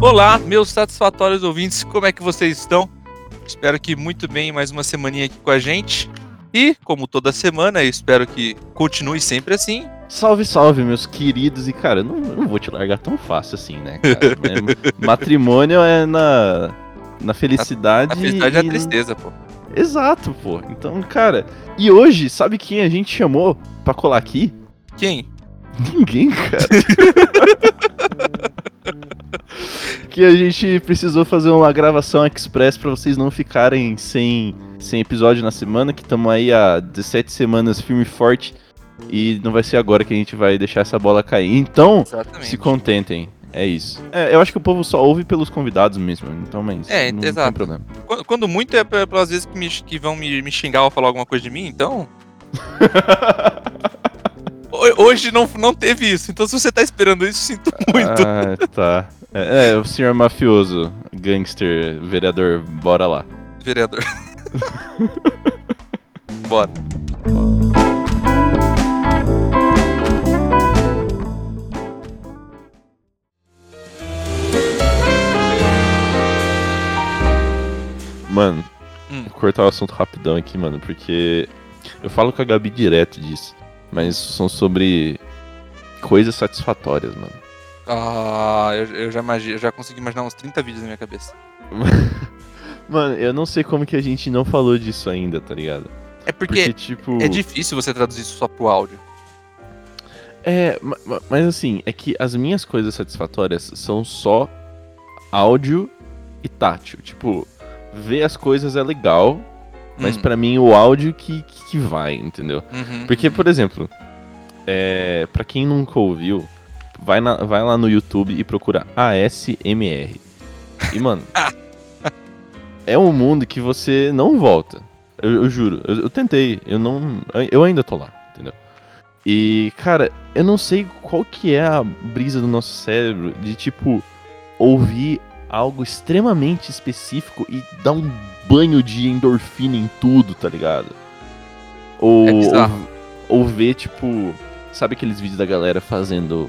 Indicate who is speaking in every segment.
Speaker 1: Olá, meus satisfatórios ouvintes, como é que vocês estão? Espero que muito bem, mais uma semaninha aqui com a gente. E, como toda semana, espero que continue sempre assim.
Speaker 2: Salve, salve, meus queridos. E, cara, eu não, eu não vou te largar tão fácil assim, né, cara? É, matrimônio é na, na felicidade.
Speaker 1: A felicidade é a
Speaker 2: e-
Speaker 1: tristeza, pô.
Speaker 2: Exato, pô. Então, cara. E hoje, sabe quem a gente chamou pra colar aqui?
Speaker 1: Quem?
Speaker 2: Ninguém, cara. que a gente precisou fazer uma gravação express pra vocês não ficarem sem, sem episódio na semana, que estamos aí há 17 semanas firme e forte. E não vai ser agora que a gente vai deixar essa bola cair. Então,
Speaker 1: Exatamente.
Speaker 2: se contentem. É isso. É, eu acho que o povo só ouve pelos convidados mesmo. Então, mas
Speaker 1: É,
Speaker 2: não
Speaker 1: exato.
Speaker 2: tem problema.
Speaker 1: Quando, quando muito é pe- pelas vezes que, me- que vão me, me xingar ou falar alguma coisa de mim, então. Ho- Hoje não, não teve isso, então se você tá esperando isso, sinto muito.
Speaker 2: Ah, tá. É, é, o senhor mafioso, gangster, vereador, bora lá.
Speaker 1: Vereador. Bora.
Speaker 2: Mano,
Speaker 1: Hum.
Speaker 2: vou cortar o assunto rapidão aqui, mano, porque eu falo com a Gabi direto disso, mas são sobre coisas satisfatórias, mano.
Speaker 1: Ah, eu, eu já, imagi- eu já consegui imaginar uns 30 vídeos na minha cabeça.
Speaker 2: Mano, eu não sei como que a gente não falou disso ainda, tá ligado?
Speaker 1: É porque,
Speaker 2: Porque, tipo.
Speaker 1: é difícil você traduzir isso só pro áudio.
Speaker 2: É, ma- ma- mas assim, é que as minhas coisas satisfatórias são só áudio e tátil. Tipo, ver as coisas é legal, mas
Speaker 1: Hum.
Speaker 2: pra mim o áudio que, que, que vai, entendeu?
Speaker 1: Uhum,
Speaker 2: Porque,
Speaker 1: uhum.
Speaker 2: por exemplo, é, para quem nunca ouviu, vai, na- vai lá no YouTube e procura ASMR. E, mano, é um mundo que você não volta. Eu, eu juro, eu, eu tentei, eu não. Eu ainda tô lá, entendeu? E, cara, eu não sei qual que é a brisa do nosso cérebro de, tipo, ouvir algo extremamente específico e dar um banho de endorfina em tudo, tá ligado? Ou,
Speaker 1: É
Speaker 2: ou, ou ver, tipo, sabe aqueles vídeos da galera fazendo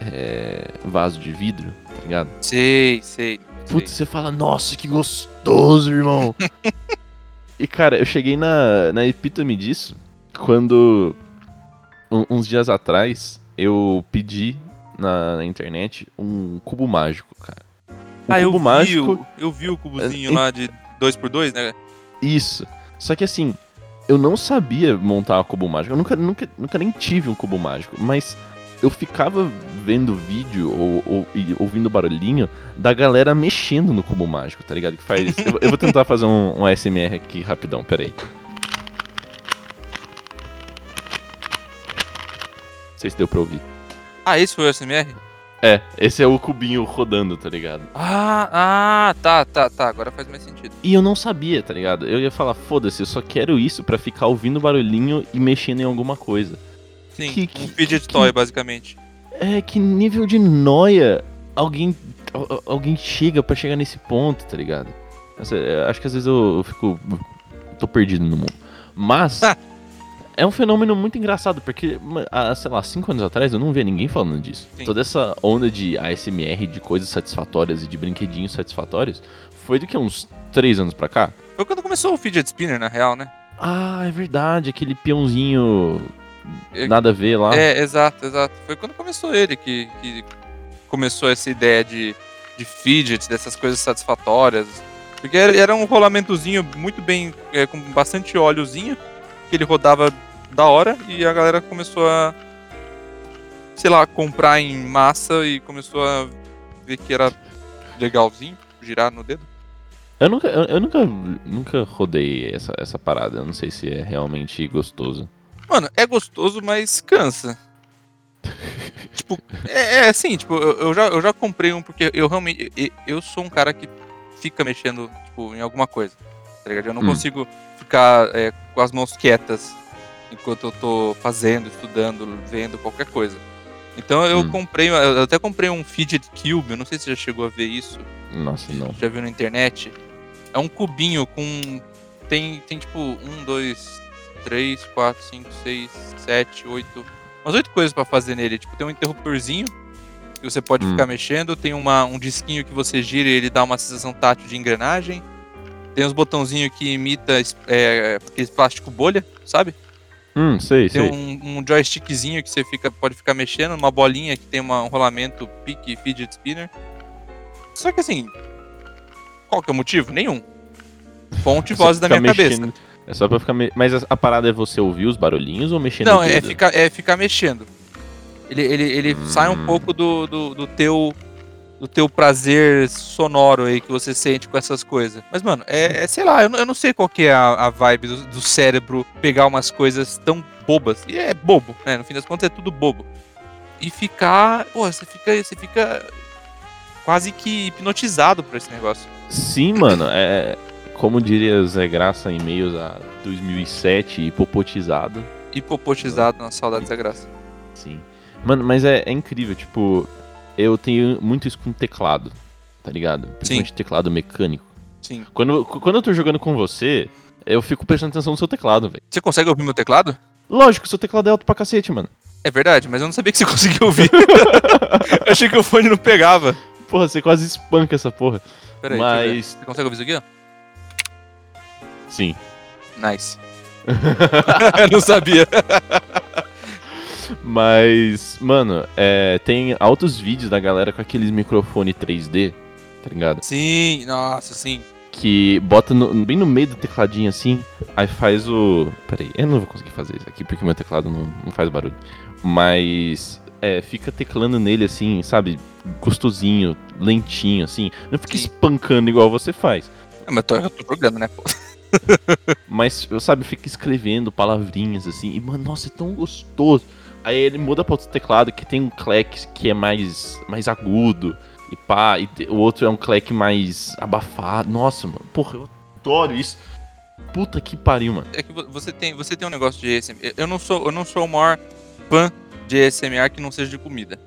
Speaker 2: é, vaso de vidro, tá ligado?
Speaker 1: Sei, sei.
Speaker 2: Putz, você fala, nossa, que gostoso, irmão. e, cara, eu cheguei na, na epítome disso quando, um- uns dias atrás, eu pedi na, na internet um cubo mágico, cara.
Speaker 1: Ah, eu
Speaker 2: cubo
Speaker 1: vi,
Speaker 2: mágico,
Speaker 1: o, eu vi o cubozinho
Speaker 2: É,
Speaker 1: lá de 2x2, né?
Speaker 2: isso. Só que assim, eu não sabia montar um cubo mágico. Eu nunca, nunca, nunca nem tive um cubo mágico, mas eu ficava vendo vídeo ou, ou- e ouvindo barulhinho da galera mexendo no cubo mágico, tá ligado? Que faz. eu, eu vou tentar fazer um, um ASMR aqui rapidão, peraí. Não sei se deu pra ouvir.
Speaker 1: Ah, esse foi o SMR?
Speaker 2: É, esse é o cubinho rodando, tá ligado?
Speaker 1: Ah, ah, tá, tá, tá. Agora faz mais sentido.
Speaker 2: E eu não sabia, tá ligado? Eu ia falar, foda-se, eu só quero isso pra ficar ouvindo barulhinho e mexendo em alguma coisa.
Speaker 1: Sim,
Speaker 2: Que-
Speaker 1: um
Speaker 2: que-
Speaker 1: fidget
Speaker 2: que-
Speaker 1: toy, basicamente.
Speaker 2: É, que nível de noia alguém, al- al- alguém chega pra chegar nesse ponto, tá ligado? É, acho que às vezes eu, eu fico. tô perdido no mundo. Mas. É um fenômeno muito engraçado, porque, há, sei lá, cinco anos atrás eu não via ninguém falando disso.
Speaker 1: Sim.
Speaker 2: Toda essa onda de ASMR, de coisas satisfatórias e de brinquedinhos satisfatórios, foi do que uns três anos pra cá?
Speaker 1: Foi quando começou o fidget spinner, na real, né?
Speaker 2: Ah, é verdade, aquele peãozinho
Speaker 1: É-
Speaker 2: nada a ver lá.
Speaker 1: É, exato, exato. Foi quando começou ele que, que começou essa ideia de, de fidget, dessas coisas satisfatórias. Porque era, era um rolamentozinho muito bem, é, com bastante óleozinho, que ele rodava da hora e a galera começou a, sei lá, comprar em massa e começou a ver que era legalzinho, girar no dedo.
Speaker 2: Eu nunca, eu, eu nunca, nunca rodei essa, essa parada. Eu não sei se é realmente gostoso.
Speaker 1: Mano, é gostoso, mas cansa. tipo, é, é assim, tipo, eu, eu já, eu já comprei um porque eu realmente. Eu, eu sou um cara que fica mexendo, tipo, em alguma coisa. Tá ligado? Eu não
Speaker 2: Hum.
Speaker 1: consigo ficar é, com as mãos quietas enquanto eu tô fazendo, estudando, vendo qualquer coisa. Então eu
Speaker 2: Hum.
Speaker 1: comprei, eu até comprei um fidget cube, eu não sei se você já chegou a ver isso,
Speaker 2: Nossa, não.
Speaker 1: já viu na internet. É um cubinho com tem, tem tipo um, dois, três, quatro, cinco, seis, sete, oito. Umas oito coisas pra fazer nele. Tipo, tem um interruptorzinho que você pode
Speaker 2: Hum.
Speaker 1: ficar mexendo, tem uma, um disquinho que você gira e ele dá uma sensação tátil de engrenagem. Tem uns botãozinhos que imita é, aquele plástico bolha, sabe?
Speaker 2: Hum, sei,
Speaker 1: Tem
Speaker 2: sei.
Speaker 1: um, um joystickzinho que você fica, pode ficar mexendo, uma bolinha que tem uma- um rolamento pique fidget spinner. Só que assim, qual que é o motivo? Nenhum. Fonte voz da minha cabeça.
Speaker 2: mexendo- É só pra ficar. Me... Mas a, a parada é você ouvir os barulhinhos ou mexer
Speaker 1: Não, é ficar, é ficar mexendo. Ele, ele, ele sai um
Speaker 2: Hum.
Speaker 1: pouco do, do, do teu do teu prazer sonoro aí que você sente com essas coisas. Mas, mano, é, é, sei lá, eu, não- eu não sei qual que é a, a vibe do, do cérebro pegar umas coisas tão bobas. E é bobo, né? No fim das contas é tudo bobo. E ficar. Pô, você fica. Você fica quase que hipnotizado por esse negócio.
Speaker 2: Sim, mano. É. Como diria Zé Graça em meios a 2007, hipopotizado.
Speaker 1: Hipopotizado na saudade da graça.
Speaker 2: Sim. Mano, mas é, é incrível, tipo, eu tenho muito isso com teclado, tá ligado? Principalmente teclado mecânico.
Speaker 1: Sim.
Speaker 2: Quando, quando eu tô jogando com você, eu fico prestando atenção no seu teclado, velho.
Speaker 1: Você consegue ouvir meu teclado?
Speaker 2: Lógico, seu teclado é alto pra cacete, mano.
Speaker 1: É verdade, mas eu não sabia que você conseguia ouvir. eu achei que o fone não pegava.
Speaker 2: Porra, você quase espanca essa porra.
Speaker 1: Pera aí, deixa eu ver.
Speaker 2: Mas-
Speaker 1: Você consegue ouvir isso aqui, ó?
Speaker 2: Sim.
Speaker 1: Nice. eu não sabia.
Speaker 2: Mas, mano, é, tem altos vídeos da galera com aqueles microfone 3D, tá ligado?
Speaker 1: Sim, nossa, sim.
Speaker 2: Que bota no- bem no meio do tecladinho assim, aí faz o. Peraí, eu não vou conseguir fazer isso aqui porque meu teclado não, não faz barulho. Mas é, fica teclando nele assim, sabe? Gostosinho, lentinho, assim. Não fica
Speaker 1: Sim.
Speaker 2: espancando igual você faz.
Speaker 1: É, mas tô, eu tô jogando, né? pô?
Speaker 2: Mas, sabe, fica escrevendo palavrinhas assim. E, mano, nossa, é tão gostoso. Aí ele muda pra outro teclado que tem um clack que é mais, mais agudo. E pá, e o outro é um clack mais abafado. Nossa, mano, porra, eu adoro isso. Puta que pariu, mano.
Speaker 1: É que vo- você tem, você tem um negócio de ASMR. Eu não sou, eu não sou o maior fã de ASMR que não seja de comida.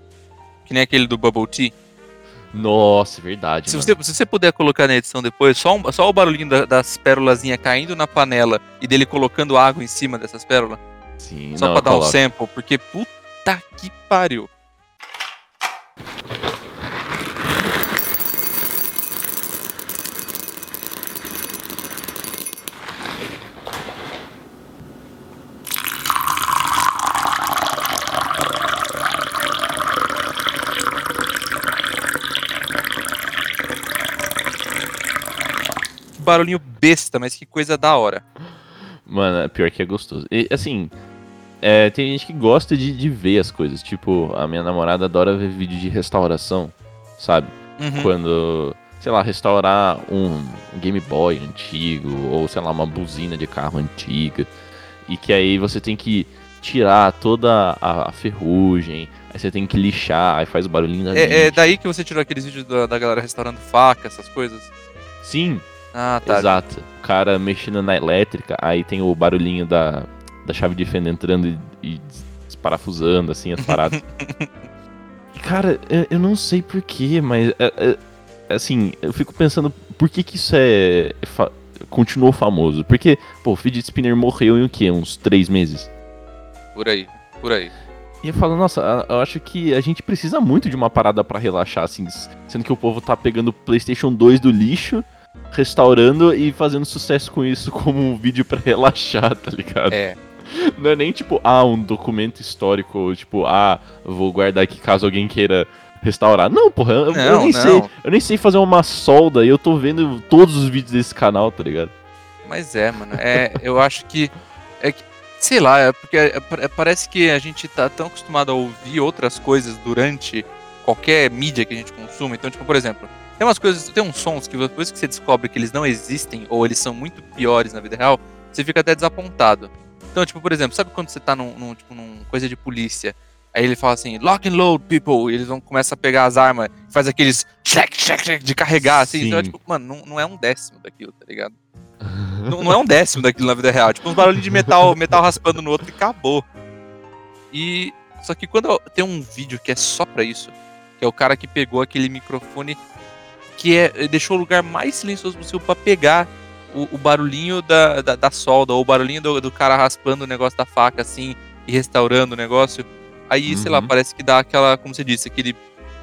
Speaker 1: Que nem aquele do Bubble Tea.
Speaker 2: Nossa, é verdade.
Speaker 1: Se você, se você puder colocar na edição depois, só, um- só o barulhinho da- das pérolazinhas caindo na panela e dele colocando água em cima dessas pérolas.
Speaker 2: Sim,
Speaker 1: Só
Speaker 2: não,
Speaker 1: pra dar um
Speaker 2: coloca.
Speaker 1: sample, porque puta que pariu. Barulhinho besta, mas que coisa da hora.
Speaker 2: Mano, é pior que é gostoso. E, assim, é, tem gente que gosta de, de ver as coisas. Tipo, a minha namorada adora ver vídeo de restauração, sabe?
Speaker 1: Uhum.
Speaker 2: Quando, sei lá, restaurar um Game Boy antigo, ou sei lá, uma buzina de carro antiga. E que aí você tem que tirar toda a, a ferrugem, aí você tem que lixar, aí faz o barulhinho da
Speaker 1: É, é
Speaker 2: lixo.
Speaker 1: daí que você tirou aqueles vídeos da, da galera restaurando faca, essas coisas?
Speaker 2: Sim,
Speaker 1: Ah, tá.
Speaker 2: exato. O cara mexendo na elétrica, aí tem o barulhinho da, da chave de fenda entrando e, e desparafusando, assim, as paradas. Cara, eu, eu não sei porquê, mas, é, é, assim, eu fico pensando por que que isso é... fa- continuou famoso. Porque, pô, o Fidget Spinner morreu em o quê? Uns três meses?
Speaker 1: Por aí, por aí.
Speaker 2: E eu falo, nossa, eu acho que a gente precisa muito de uma parada pra relaxar, assim, sendo que o povo tá pegando o PlayStation 2 do lixo, restaurando e fazendo sucesso com isso como um vídeo pra relaxar, tá ligado?
Speaker 1: É.
Speaker 2: Não é nem tipo, ah, um documento histórico, ou tipo, ah, vou guardar aqui caso alguém queira restaurar. Não, porra, eu, eu
Speaker 1: Não,
Speaker 2: nem
Speaker 1: não.
Speaker 2: sei. Eu nem sei fazer uma solda e eu tô vendo todos os vídeos desse canal, tá ligado?
Speaker 1: Mas é, mano. É, eu acho que. É que sei lá, é porque é- é- parece que a gente tá tão acostumado a ouvir outras coisas durante qualquer mídia que a gente consuma. Então, tipo, por exemplo, tem umas coisas, tem uns sons que depois que você descobre que eles não existem ou eles são muito piores na vida real, você fica até desapontado. Então, tipo, por exemplo, sabe quando você tá num, num, tipo, num coisa de polícia? Aí ele fala assim, lock and load, people, e eles vão começar a pegar as armas, faz aqueles check, check, check de carregar, assim. Então, é,
Speaker 2: Sim.
Speaker 1: tipo, mano, não, não é um décimo daquilo, tá ligado? não, não é um décimo daquilo na vida real. Tipo, uns barulhos de metal, metal raspando no outro e acabou. E. Só que quando tem um vídeo que é só pra isso, que é o cara que pegou aquele microfone que é. deixou o lugar mais silencioso possível pra pegar o, o barulhinho da, da, da solda, ou o barulhinho do, do cara raspando o negócio da faca, assim, e restaurando o negócio. Aí, sei lá,
Speaker 2: Uhum.
Speaker 1: parece que dá aquela, como você disse, aquele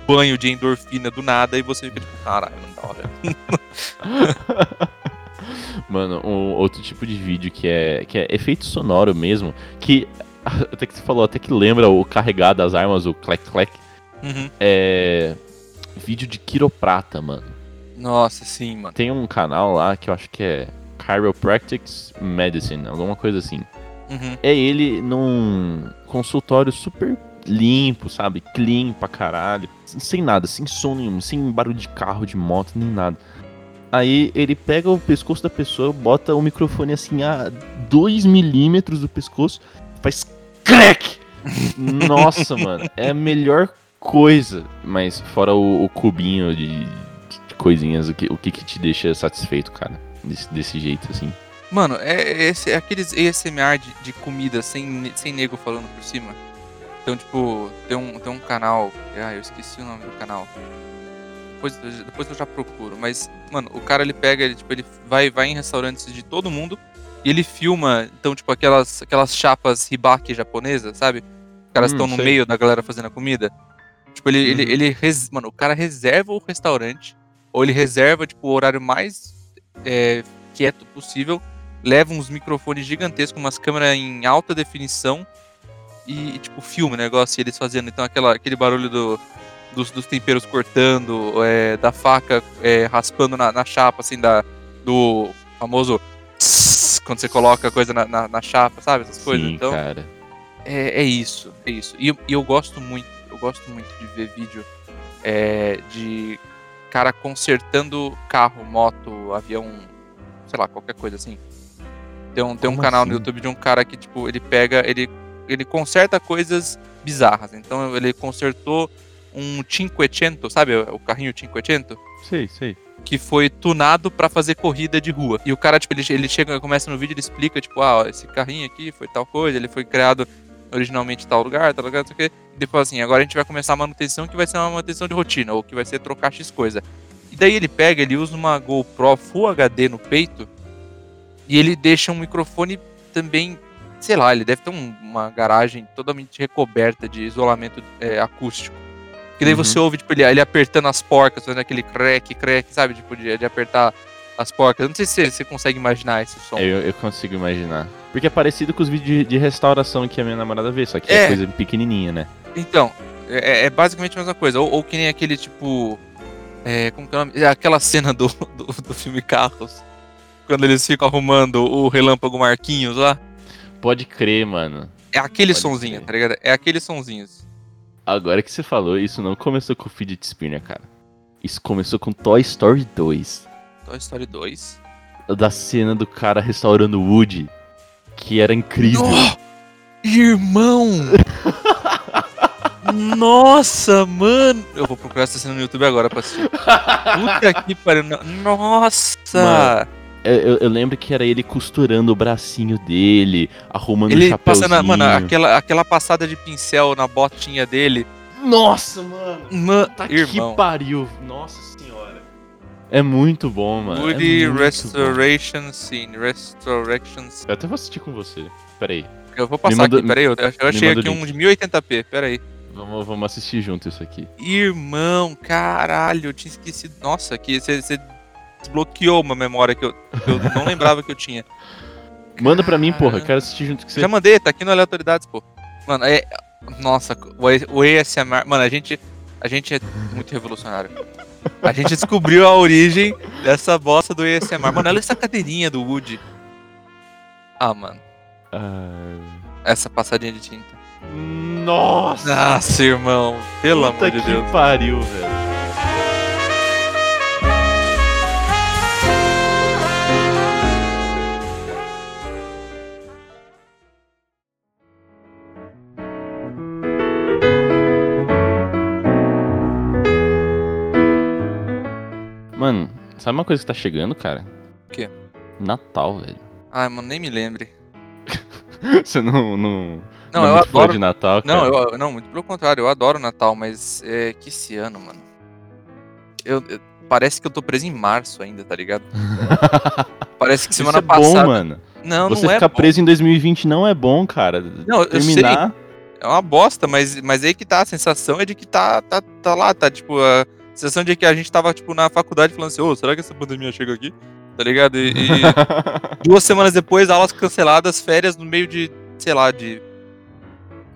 Speaker 1: banho de endorfina do nada, e você fica tipo, caralho, não da hora.
Speaker 2: Mano, um outro tipo de vídeo que é, que é efeito sonoro mesmo, que até que você falou, até que lembra o carregar das armas, o clack clack,
Speaker 1: Uhum.
Speaker 2: é vídeo de quiroprata, mano.
Speaker 1: Nossa, sim, mano.
Speaker 2: Tem um canal lá que eu acho que é Chiropractics Medicine, alguma coisa assim.
Speaker 1: Uhum.
Speaker 2: É ele num consultório super limpo, sabe? Clean pra caralho. Sem nada, sem som nenhum, sem barulho de carro, de moto, nem nada. Aí ele pega o pescoço da pessoa, bota o microfone assim a 2 milímetros do pescoço, faz crack! Nossa, mano, é a melhor coisa. Mas fora o, o cubinho de, de coisinhas, o que, o que que te deixa satisfeito, cara? Desse, desse jeito, assim.
Speaker 1: Mano, é, esse, é aqueles ASMR de, de comida sem, sem nego falando por cima. Então, tipo, tem um, tem um canal. Ah, eu esqueci o nome do canal. Depois, depois eu já procuro. Mas, mano, o cara ele pega, ele, tipo, ele vai, vai em restaurantes de todo mundo e ele filma, então, tipo, aquelas, aquelas chapas ribaki japonesas, sabe? Os caras
Speaker 2: Hum,
Speaker 1: estão no
Speaker 2: sei.
Speaker 1: meio da galera fazendo a comida. Tipo, ele, ele,
Speaker 2: Uhum.
Speaker 1: ele res- mano, o cara reserva o restaurante, ou ele reserva, tipo, o horário mais é, quieto possível, leva uns microfones gigantescos, umas câmeras em alta definição e, tipo, filma o negócio e eles fazendo. Então, aquela, aquele barulho do, dos, dos temperos cortando, é, da faca é, raspando na, na chapa, assim, da, do famoso tss, quando você coloca a coisa na, na, na chapa, sabe? Essas coisas.
Speaker 2: Sim,
Speaker 1: Então,
Speaker 2: cara.
Speaker 1: é, é isso, é isso. E, e eu gosto muito, eu gosto muito de ver vídeo é, de cara consertando carro, moto, avião, sei lá, qualquer coisa assim. Tem um, tem um
Speaker 2: Como
Speaker 1: canal
Speaker 2: assim?
Speaker 1: no YouTube de um cara que, tipo, ele pega, ele, ele conserta coisas bizarras. Então ele consertou um 500, sabe o carrinho 500?
Speaker 2: Sei, sei.
Speaker 1: que foi tunado pra fazer corrida de rua. E o cara, tipo, ele, ele chega, começa no vídeo, ele explica, tipo, ah, ó, esse carrinho aqui foi tal coisa, ele foi criado originalmente tal lugar, tal lugar, não sei o quê. E depois assim, agora a gente vai começar a manutenção que vai ser uma manutenção de rotina, ou que vai ser trocar X coisa. E daí ele pega, ele usa uma GoPro Full HD no peito e ele deixa um microfone também, sei lá, ele deve ter um- uma garagem totalmente recoberta de isolamento é, acústico. Que daí
Speaker 2: Uhum.
Speaker 1: você ouve, tipo, ele, ele apertando as porcas, fazendo aquele crack, crack, sabe? Tipo, de, de apertar as porcas. Não sei se você, consegue imaginar esse som.
Speaker 2: Eu, eu consigo imaginar. Porque é parecido com os vídeos de, de restauração que a minha namorada vê, só que é,
Speaker 1: É.
Speaker 2: coisa pequenininha, né?
Speaker 1: Então, é, é basicamente a mesma coisa. Ou, ou que nem aquele, tipo... É, como que é o nome? É aquela cena do, do, do filme Carros. Quando eles ficam arrumando o Relâmpago Marquinhos lá.
Speaker 2: Pode crer, mano.
Speaker 1: É aquele
Speaker 2: Pode
Speaker 1: sonzinho,
Speaker 2: crer.
Speaker 1: tá ligado? É aqueles sonzinhos.
Speaker 2: Agora que você falou, isso não começou com o Fidget Spinner, cara. Isso começou com Toy Story 2.
Speaker 1: Toy Story 2.
Speaker 2: Da cena do cara restaurando o Woody. Que era incrível.
Speaker 1: No! Irmão! Nossa, mano! Eu vou procurar essa cena no YouTube agora pra assistir. Puta que pariu. no- Nossa!
Speaker 2: Mano, Eu, eu- lembro que era ele costurando o bracinho dele, arrumando o
Speaker 1: Ele
Speaker 2: chapéuzinho.
Speaker 1: passando, mano, aquela, aquela passada de pincel na botinha dele.
Speaker 2: Nossa, mano.
Speaker 1: Mano,
Speaker 2: Tá
Speaker 1: irmão.
Speaker 2: que pariu. Nossa. É muito bom, mano.
Speaker 1: Woody
Speaker 2: é muito bom.
Speaker 1: Restoration Scene. Restoration Scene.
Speaker 2: Eu até vou assistir com você. Pera aí.
Speaker 1: Eu vou passar
Speaker 2: manda-
Speaker 1: aqui, peraí. Eu, eu achei aqui um de 1080p, peraí.
Speaker 2: Vamos, vamos assistir junto isso aqui.
Speaker 1: Irmão, caralho, eu tinha esquecido. Nossa, que você desbloqueou uma memória que eu, que eu não lembrava que eu tinha.
Speaker 2: Manda pra mim, porra. Quero assistir junto com você.
Speaker 1: Já mandei, tá aqui no Aleatoriedades, pô. Mano, é. Nossa, o ASMR. Mano, a gente. A gente é muito revolucionário. A gente descobriu a origem dessa bosta do ASMR. Mano, olha essa cadeirinha do Woody. Ah, mano.
Speaker 2: Ah,
Speaker 1: Essa passadinha de tinta.
Speaker 2: Nossa!
Speaker 1: Nossa, irmão. Pelo
Speaker 2: Puta
Speaker 1: amor de
Speaker 2: que
Speaker 1: Deus.
Speaker 2: pariu, velho. Sabe uma coisa que tá chegando, cara?
Speaker 1: O quê?
Speaker 2: Natal, velho.
Speaker 1: Ai, mano, nem me lembre.
Speaker 2: Você não. Não,
Speaker 1: Não,
Speaker 2: é
Speaker 1: eu
Speaker 2: fã
Speaker 1: adoro.
Speaker 2: de Natal, cara.
Speaker 1: Não, eu, não, muito pelo contrário, eu adoro Natal, mas é que esse ano, mano. Eu, eu- parece que eu tô preso em março ainda, tá ligado? Parece que
Speaker 2: Isso
Speaker 1: semana
Speaker 2: é bom,
Speaker 1: passada.
Speaker 2: mano.
Speaker 1: Não,
Speaker 2: Você
Speaker 1: não é
Speaker 2: ficar
Speaker 1: bom.
Speaker 2: preso em 2020 não é bom, cara.
Speaker 1: Não, eu
Speaker 2: Terminar.
Speaker 1: É uma bosta, mas, mas aí que tá, a sensação é de que tá, tá, tá lá, tá tipo, a sensação de que a gente tava, tipo, na faculdade falando assim, ô, será que essa pandemia chega aqui? Tá ligado? E, e duas semanas depois, aulas canceladas, férias no meio de, sei lá, de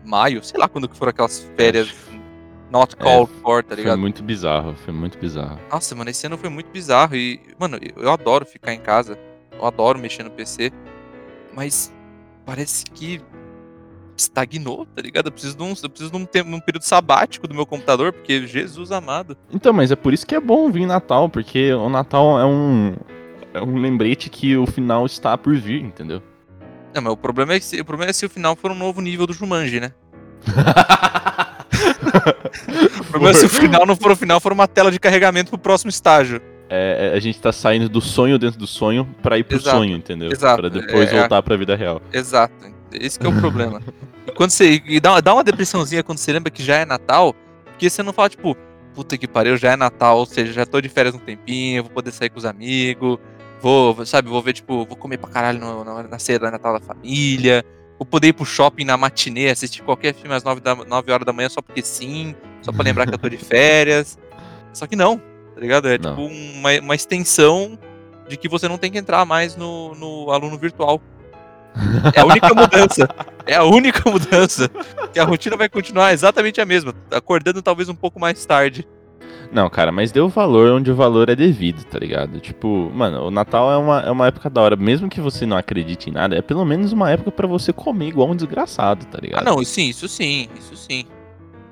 Speaker 1: maio, sei lá quando que foram aquelas férias not called for, tá
Speaker 2: foi
Speaker 1: ligado?
Speaker 2: muito bizarro, foi muito bizarro.
Speaker 1: Nossa, mano, esse ano foi muito bizarro e, mano, eu adoro ficar em casa, eu adoro mexer no PC, mas parece que estagnou, tá ligado? Eu preciso de um, eu preciso de um, tempo, de um período sabático do meu computador, porque Jesus amado.
Speaker 2: Então, mas é por isso que é bom vir Natal, porque o Natal é um. É um lembrete que o final está por vir, entendeu?
Speaker 1: Não, mas o problema é que se, o problema é se o final for um novo nível do Jumanji, né? O problema é se o final não for o final, for uma tela de carregamento pro próximo estágio.
Speaker 2: É, é, a gente tá saindo do sonho dentro do sonho pra ir pro
Speaker 1: Exato,
Speaker 2: sonho, entendeu?
Speaker 1: exato,
Speaker 2: Pra depois
Speaker 1: é, é.
Speaker 2: voltar pra vida real.
Speaker 1: Exato. Esse que é o problema. E quando você. E dá, dá uma depressãozinha quando você lembra que já é Natal, porque você não fala, tipo, puta que pariu, já é Natal, ou seja, já tô de férias um tempinho, vou poder sair com os amigos, vou, sabe, vou ver, tipo, vou comer pra caralho no, na, na ceia da Natal da família, vou poder ir pro shopping na matinê, assistir qualquer filme às 9, da, 9 horas da manhã só porque sim, só pra lembrar que eu tô de férias. Só que não, tá ligado? É
Speaker 2: Não.
Speaker 1: tipo uma, uma extensão de que você não tem que entrar mais no, no aluno virtual. É a única mudança. É a única mudança. Que a rotina vai continuar exatamente a mesma. Acordando talvez um pouco mais tarde.
Speaker 2: Não, cara, mas deu valor onde o valor é devido, tá ligado? Tipo, mano, o Natal é uma, é uma época da hora. Mesmo que você não acredite em nada, é pelo menos uma época pra você comer igual um desgraçado, tá
Speaker 1: Ah,
Speaker 2: ligado?
Speaker 1: não, sim, isso sim, isso sim.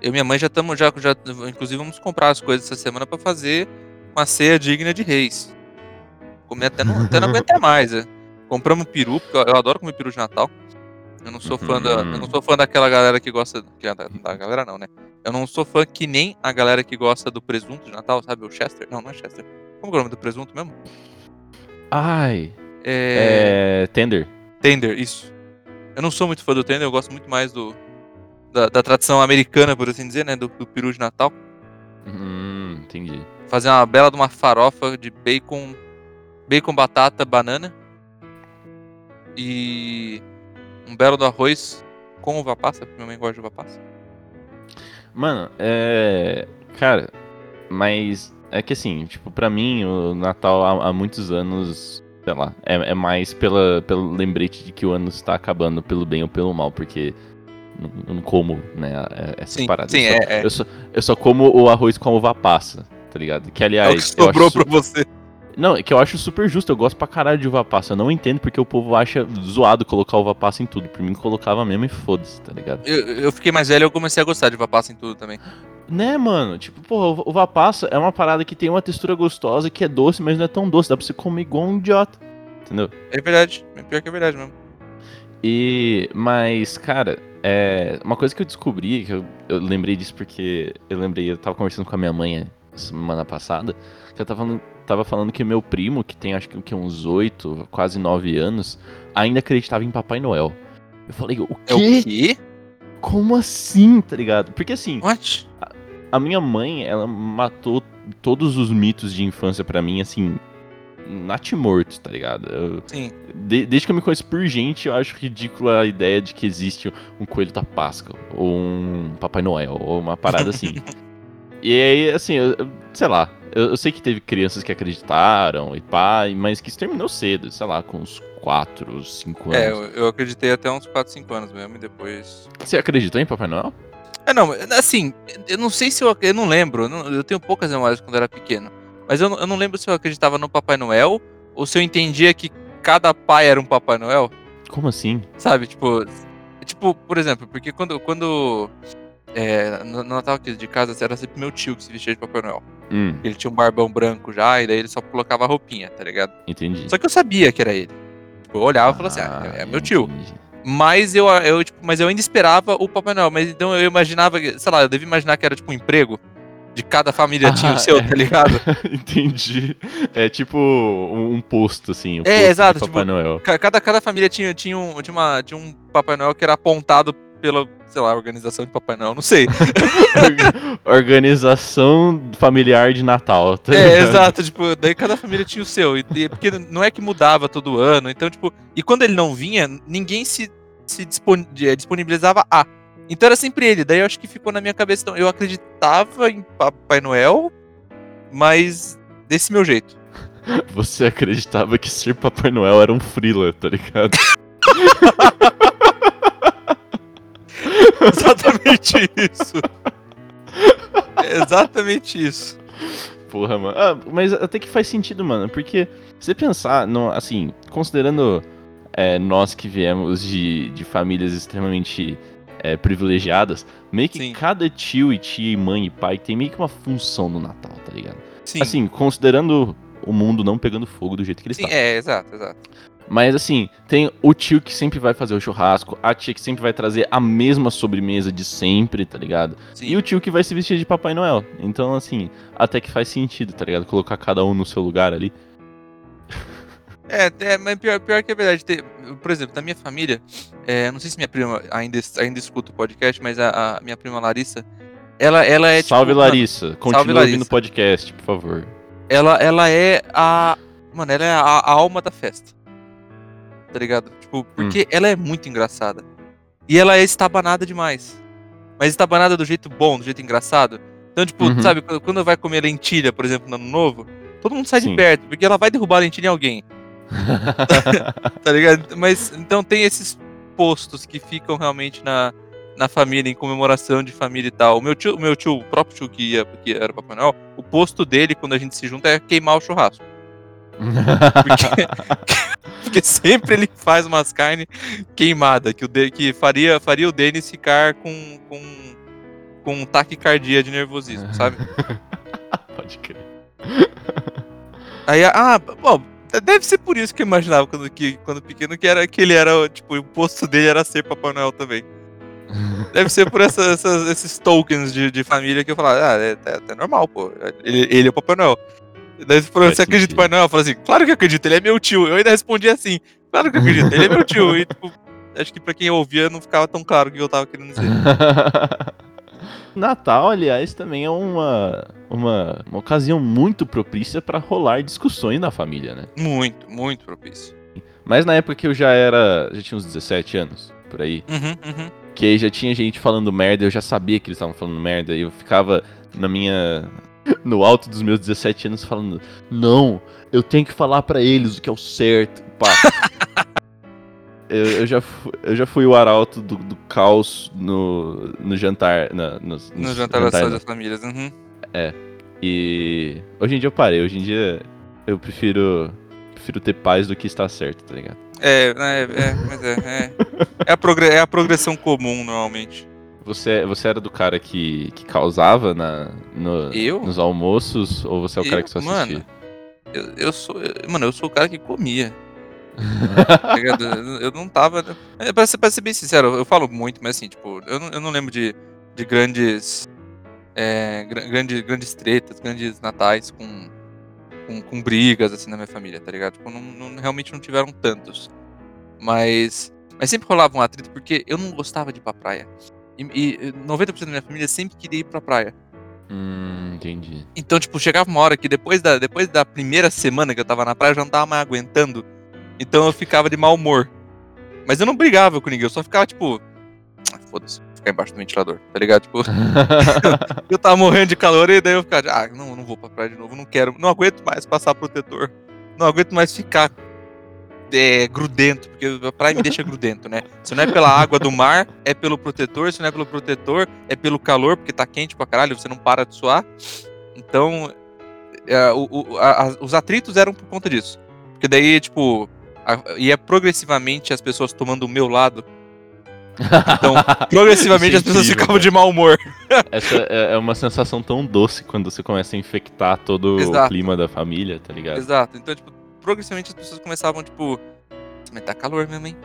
Speaker 1: Eu e minha mãe já estamos, já, já, inclusive vamos comprar as coisas essa semana pra fazer uma ceia digna de reis. Comer até não, até não aguentar mais, né? Compramos peru, porque eu, eu adoro comer peru de Natal. Eu não sou fã da, eu não sou fã daquela galera que gosta, que é da, da galera não, né? Eu não sou fã que nem a galera que gosta do presunto de Natal, sabe? O Chester? Não, não é Chester. Como é o nome do presunto mesmo?
Speaker 2: Ai,
Speaker 1: É...
Speaker 2: é. Tender.
Speaker 1: Tender, isso. Eu não sou muito fã do Tender, eu gosto muito mais do da, da tradição americana, por assim dizer, né? Do, do peru de Natal.
Speaker 2: Hum, entendi.
Speaker 1: Fazer uma bela de uma farofa de bacon, bacon, batata, banana. E um belo do arroz com uva passa, porque minha mãe gosta de uva passa.
Speaker 2: Mano, é. Cara, mas é que assim, tipo, pra mim, o Natal há, há muitos anos, sei lá, é, é mais pela, pelo lembrete de que o ano está acabando pelo bem ou pelo mal, porque não, eu não como, né, é- essas
Speaker 1: Sim,
Speaker 2: paradas.
Speaker 1: sim,
Speaker 2: eu, só,
Speaker 1: é- é.
Speaker 2: Eu, só, eu só como o arroz com a uva passa, tá ligado? Que
Speaker 1: É
Speaker 2: aliás.
Speaker 1: o que sobrou
Speaker 2: acho
Speaker 1: pra você.
Speaker 2: Não, é que eu acho super justo, eu gosto pra caralho de uva passa. Eu não entendo porque o povo acha zoado colocar uva passa em tudo. Por mim, colocava mesmo e foda-se, tá ligado?
Speaker 1: Eu, eu fiquei mais velho e eu comecei a gostar de uva passa em tudo também.
Speaker 2: Né, mano? Tipo, porra, uva passa é uma parada que tem uma textura gostosa, que é doce, mas não é tão doce. Dá pra você comer igual um idiota. Entendeu?
Speaker 1: É verdade. É pior que é verdade mesmo.
Speaker 2: E. Mas, cara, é. Uma coisa que eu descobri, que eu, eu lembrei disso porque eu lembrei, eu tava conversando com a minha mãe semana passada, que eu tava falando, tava falando que meu primo, que tem acho que, uns 8, quase 9 anos, ainda acreditava em Papai Noel. Eu falei, o
Speaker 1: É
Speaker 2: quê?
Speaker 1: o quê?
Speaker 2: Como assim, tá ligado? Porque assim,
Speaker 1: What?
Speaker 2: a minha mãe, ela matou todos os mitos de infância pra mim, assim, natimortos, tá ligado? Eu-
Speaker 1: Sim.
Speaker 2: de- desde que eu me conheço por gente, eu acho ridícula a ideia de que existe um coelho da Páscoa, ou um Papai Noel, ou uma parada assim. e aí, assim, eu- eu- sei lá, eu, eu sei que teve crianças que acreditaram e pá, mas que isso terminou cedo, sei lá, com uns 4, 5 anos.
Speaker 1: É, eu, eu acreditei até uns 4, 5 anos mesmo e depois.
Speaker 2: Você acreditou em Papai Noel?
Speaker 1: É, não, assim, eu não sei se eu. Eu não lembro, eu, tenho poucas memórias quando eu era pequeno. Mas eu, não- eu não lembro se eu acreditava no Papai Noel ou se eu entendia que cada pai era um Papai Noel.
Speaker 2: Como assim?
Speaker 1: Sabe? Tipo, tipo por exemplo, porque quando. quando é, no, Natal aqui de casa era sempre meu tio que se vestia de Papai Noel.
Speaker 2: Hum,
Speaker 1: Ele tinha um barbão branco já, e daí ele só colocava a roupinha, tá ligado?
Speaker 2: entendi.
Speaker 1: Só que eu sabia que era ele. Tipo, eu olhava e falava assim, ah, é, é meu tio.
Speaker 2: entendi.
Speaker 1: Mas eu, eu, tipo, mas eu ainda esperava o Papai Noel. Mas então eu imaginava, sei lá, eu devia imaginar que era tipo um emprego. De cada família tinha
Speaker 2: Ah,
Speaker 1: o seu,
Speaker 2: é.
Speaker 1: tá ligado?
Speaker 2: Entendi. É tipo um, um posto, assim. Um
Speaker 1: É,
Speaker 2: posto
Speaker 1: exato,
Speaker 2: Papai
Speaker 1: tipo,
Speaker 2: Noel.
Speaker 1: Ca- Cada, cada família tinha, tinha, um, tinha, uma, tinha um Papai Noel que era apontado pela, sei lá, organização de Papai Noel, não sei.
Speaker 2: Organização familiar de Natal. Tá
Speaker 1: É, exato, tipo, daí cada família tinha o seu. E, e- porque não é que mudava todo ano, então, tipo, e quando ele não vinha, ninguém se, se dispon- eh, disponibilizava a. Então era sempre ele. Daí eu acho que ficou na minha cabeça. Então, eu acreditava em Papai Noel, mas desse meu jeito.
Speaker 2: Você acreditava que ser Papai Noel era um freela, tá ligado?
Speaker 1: Exatamente isso. É exatamente isso.
Speaker 2: Porra, mano. Ah, mas até que faz sentido, mano. Porque se você pensar, no, assim, considerando é, nós que viemos de, de famílias extremamente é, privilegiadas, meio que
Speaker 1: Sim.
Speaker 2: cada tio e tia, e mãe e pai tem meio que uma função no Natal, tá ligado?
Speaker 1: Sim,
Speaker 2: Assim, considerando o mundo não pegando fogo do jeito que ele
Speaker 1: sim
Speaker 2: está.
Speaker 1: é, exato, exato.
Speaker 2: Mas assim, tem o tio que sempre vai fazer o churrasco, a tia que sempre vai trazer a mesma sobremesa de sempre, tá ligado?
Speaker 1: Sim.
Speaker 2: E o tio que vai se vestir de Papai Noel. Então, assim, até que faz sentido, tá ligado? Colocar cada um no seu lugar ali.
Speaker 1: É, é, mas pior, pior que é verdade. Tem- por exemplo, na minha família, é, não sei se minha prima ainda, ainda escuta o podcast, mas a, a minha prima Larissa, ela, ela é
Speaker 2: Salve
Speaker 1: tipo,
Speaker 2: Larissa. Continue
Speaker 1: Larissa.
Speaker 2: ouvindo o podcast, por favor.
Speaker 1: ela, ela é a. Mano, ela é a, a alma da festa. Tá ligado? Tipo, porque ela é muito engraçada. E ela é estabanada demais. Mas estabanada do jeito bom, do jeito engraçado. Então, tipo,
Speaker 2: Uhum.
Speaker 1: sabe, quando quando vai comer lentilha, por exemplo, no ano novo, todo mundo sai
Speaker 2: Sim.
Speaker 1: de perto, porque ela vai derrubar a lentilha em alguém. tá ligado? Mas então tem esses postos que ficam realmente na, na família, em comemoração de família e tal. O meu tio, o meu tio, o próprio tio que, ia, que era Papai Noel, o posto dele, quando a gente se junta, é queimar o churrasco. Porque sempre ele faz umas carnes queimadas, que, o de, que faria, faria o Denis ficar com, com, com taquicardia de nervosismo, sabe?
Speaker 2: Pode crer.
Speaker 1: Aí, ah, bom, deve ser por isso que eu imaginava quando, que, quando pequeno que, era, que ele era, tipo, o posto dele era ser Papai Noel também. Deve ser por essa- essas- esses tokens de, de família que eu falava, ah, é, é, é normal, pô. Ele, ele é o Papai Noel. Daí você falou, você acredita Papai Noel? Eu falei assim, claro que eu acredito, ele é meu tio. Eu ainda respondi assim, claro que eu acredito, ele é meu tio. E, tipo, acho que pra quem ouvia não ficava tão claro o que eu tava querendo dizer.
Speaker 2: Natal, aliás, também é uma, uma, uma ocasião muito propícia pra rolar discussões na família, né?
Speaker 1: Muito, muito propício.
Speaker 2: Mas na época que eu já era. já tinha uns 17 anos, por aí.
Speaker 1: Uhum, uhum.
Speaker 2: Que aí já tinha gente falando merda, eu já sabia que eles estavam falando merda, e eu ficava na minha. No alto dos meus 17 anos falando: Não, eu tenho que falar pra eles o que é o certo. Pá. eu, eu já fui, eu já fui o arauto do, do caos no, no jantar. Na, nos,
Speaker 1: No
Speaker 2: nos
Speaker 1: jantar das,
Speaker 2: jantar-
Speaker 1: das famílias. Uhum.
Speaker 2: E hoje em dia eu parei, hoje em dia eu prefiro. Prefiro ter paz do que estar certo, tá ligado?
Speaker 1: É, é, é, mas é. É, é, a, progre- é a progressão comum, normalmente.
Speaker 2: Você, você era do cara que, que causava na, no-
Speaker 1: Eu?
Speaker 2: nos almoços ou você é o cara
Speaker 1: Eu?
Speaker 2: que só
Speaker 1: Mano,
Speaker 2: assistia?
Speaker 1: Eu, eu sou. eu- mano, eu sou o cara que comia. tá? Eu- não tava. É, Pra ser, pra ser bem sincero, eu falo muito, mas assim, tipo, eu não, eu não lembro de, de grandes. É, gra- grandes, grandes tretas, grandes natais com, com, com brigas, assim, na minha família, tá ligado? Tipo, não, não- realmente não tiveram tantos. Mas. Mas sempre rolava um atrito porque eu não gostava de ir pra praia. E, e 90% da minha família sempre queria ir pra praia.
Speaker 2: Hum, entendi.
Speaker 1: Então, tipo, chegava uma hora que depois da, depois da primeira semana que eu tava na praia, eu já não tava mais aguentando. Então eu ficava de mau humor. Mas eu não brigava com ninguém, eu só ficava, tipo. "Ah, Foda-se, ficar embaixo do ventilador, tá ligado? Tipo, eu tava morrendo de calor e daí eu ficava, ah, não, não vou pra praia de novo, não quero, não aguento mais passar protetor. Não aguento mais ficar é, grudento, porque a praia me deixa grudento, né? Se não é pela água do mar, é pelo protetor, se não é pelo protetor, é pelo calor, porque tá quente pra caralho, você não para de suar. Então, é, o- o- a- os atritos eram por conta disso. Porque daí, tipo, a- ia progressivamente as pessoas tomando o meu lado. Então, progressivamente as pessoas ficavam de mau humor.
Speaker 2: Essa é é uma sensação tão doce quando você começa a infectar todo o
Speaker 1: Exato.
Speaker 2: clima da família, tá ligado?
Speaker 1: Exato. Então, tipo, progressivamente as pessoas começavam, tipo, "Nossa, mas tá calor mesmo, hein?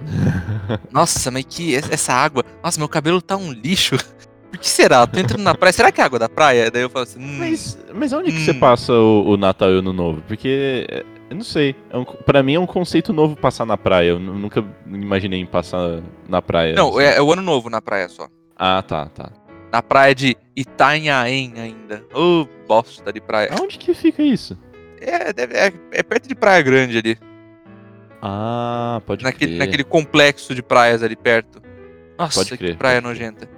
Speaker 1: Nossa, mas que essa água. Nossa, meu cabelo tá um lixo. Por que será? Eu tô entrando na praia. Será que é água da praia? Daí eu falo assim, hum,
Speaker 2: Mas, mas onde que você
Speaker 1: Hum.
Speaker 2: passa o, o Natal e o Ano Novo? Porque é, Eu não sei. É um, pra mim é um conceito novo passar na praia. Eu nu- nunca imaginei em passar na praia.
Speaker 1: Não,
Speaker 2: assim.
Speaker 1: é, é o ano novo na praia só.
Speaker 2: Ah, tá, tá.
Speaker 1: Na praia de Itanhaém ainda. Ô, bosta de praia.
Speaker 2: Aonde que fica isso?
Speaker 1: É, deve- é, é perto de Praia Grande ali.
Speaker 2: Ah, pode
Speaker 1: Naquele,
Speaker 2: crer.
Speaker 1: naquele complexo de praias ali perto. Nossa,
Speaker 2: Pode
Speaker 1: que
Speaker 2: crer,
Speaker 1: praia
Speaker 2: pode crer.
Speaker 1: nojenta.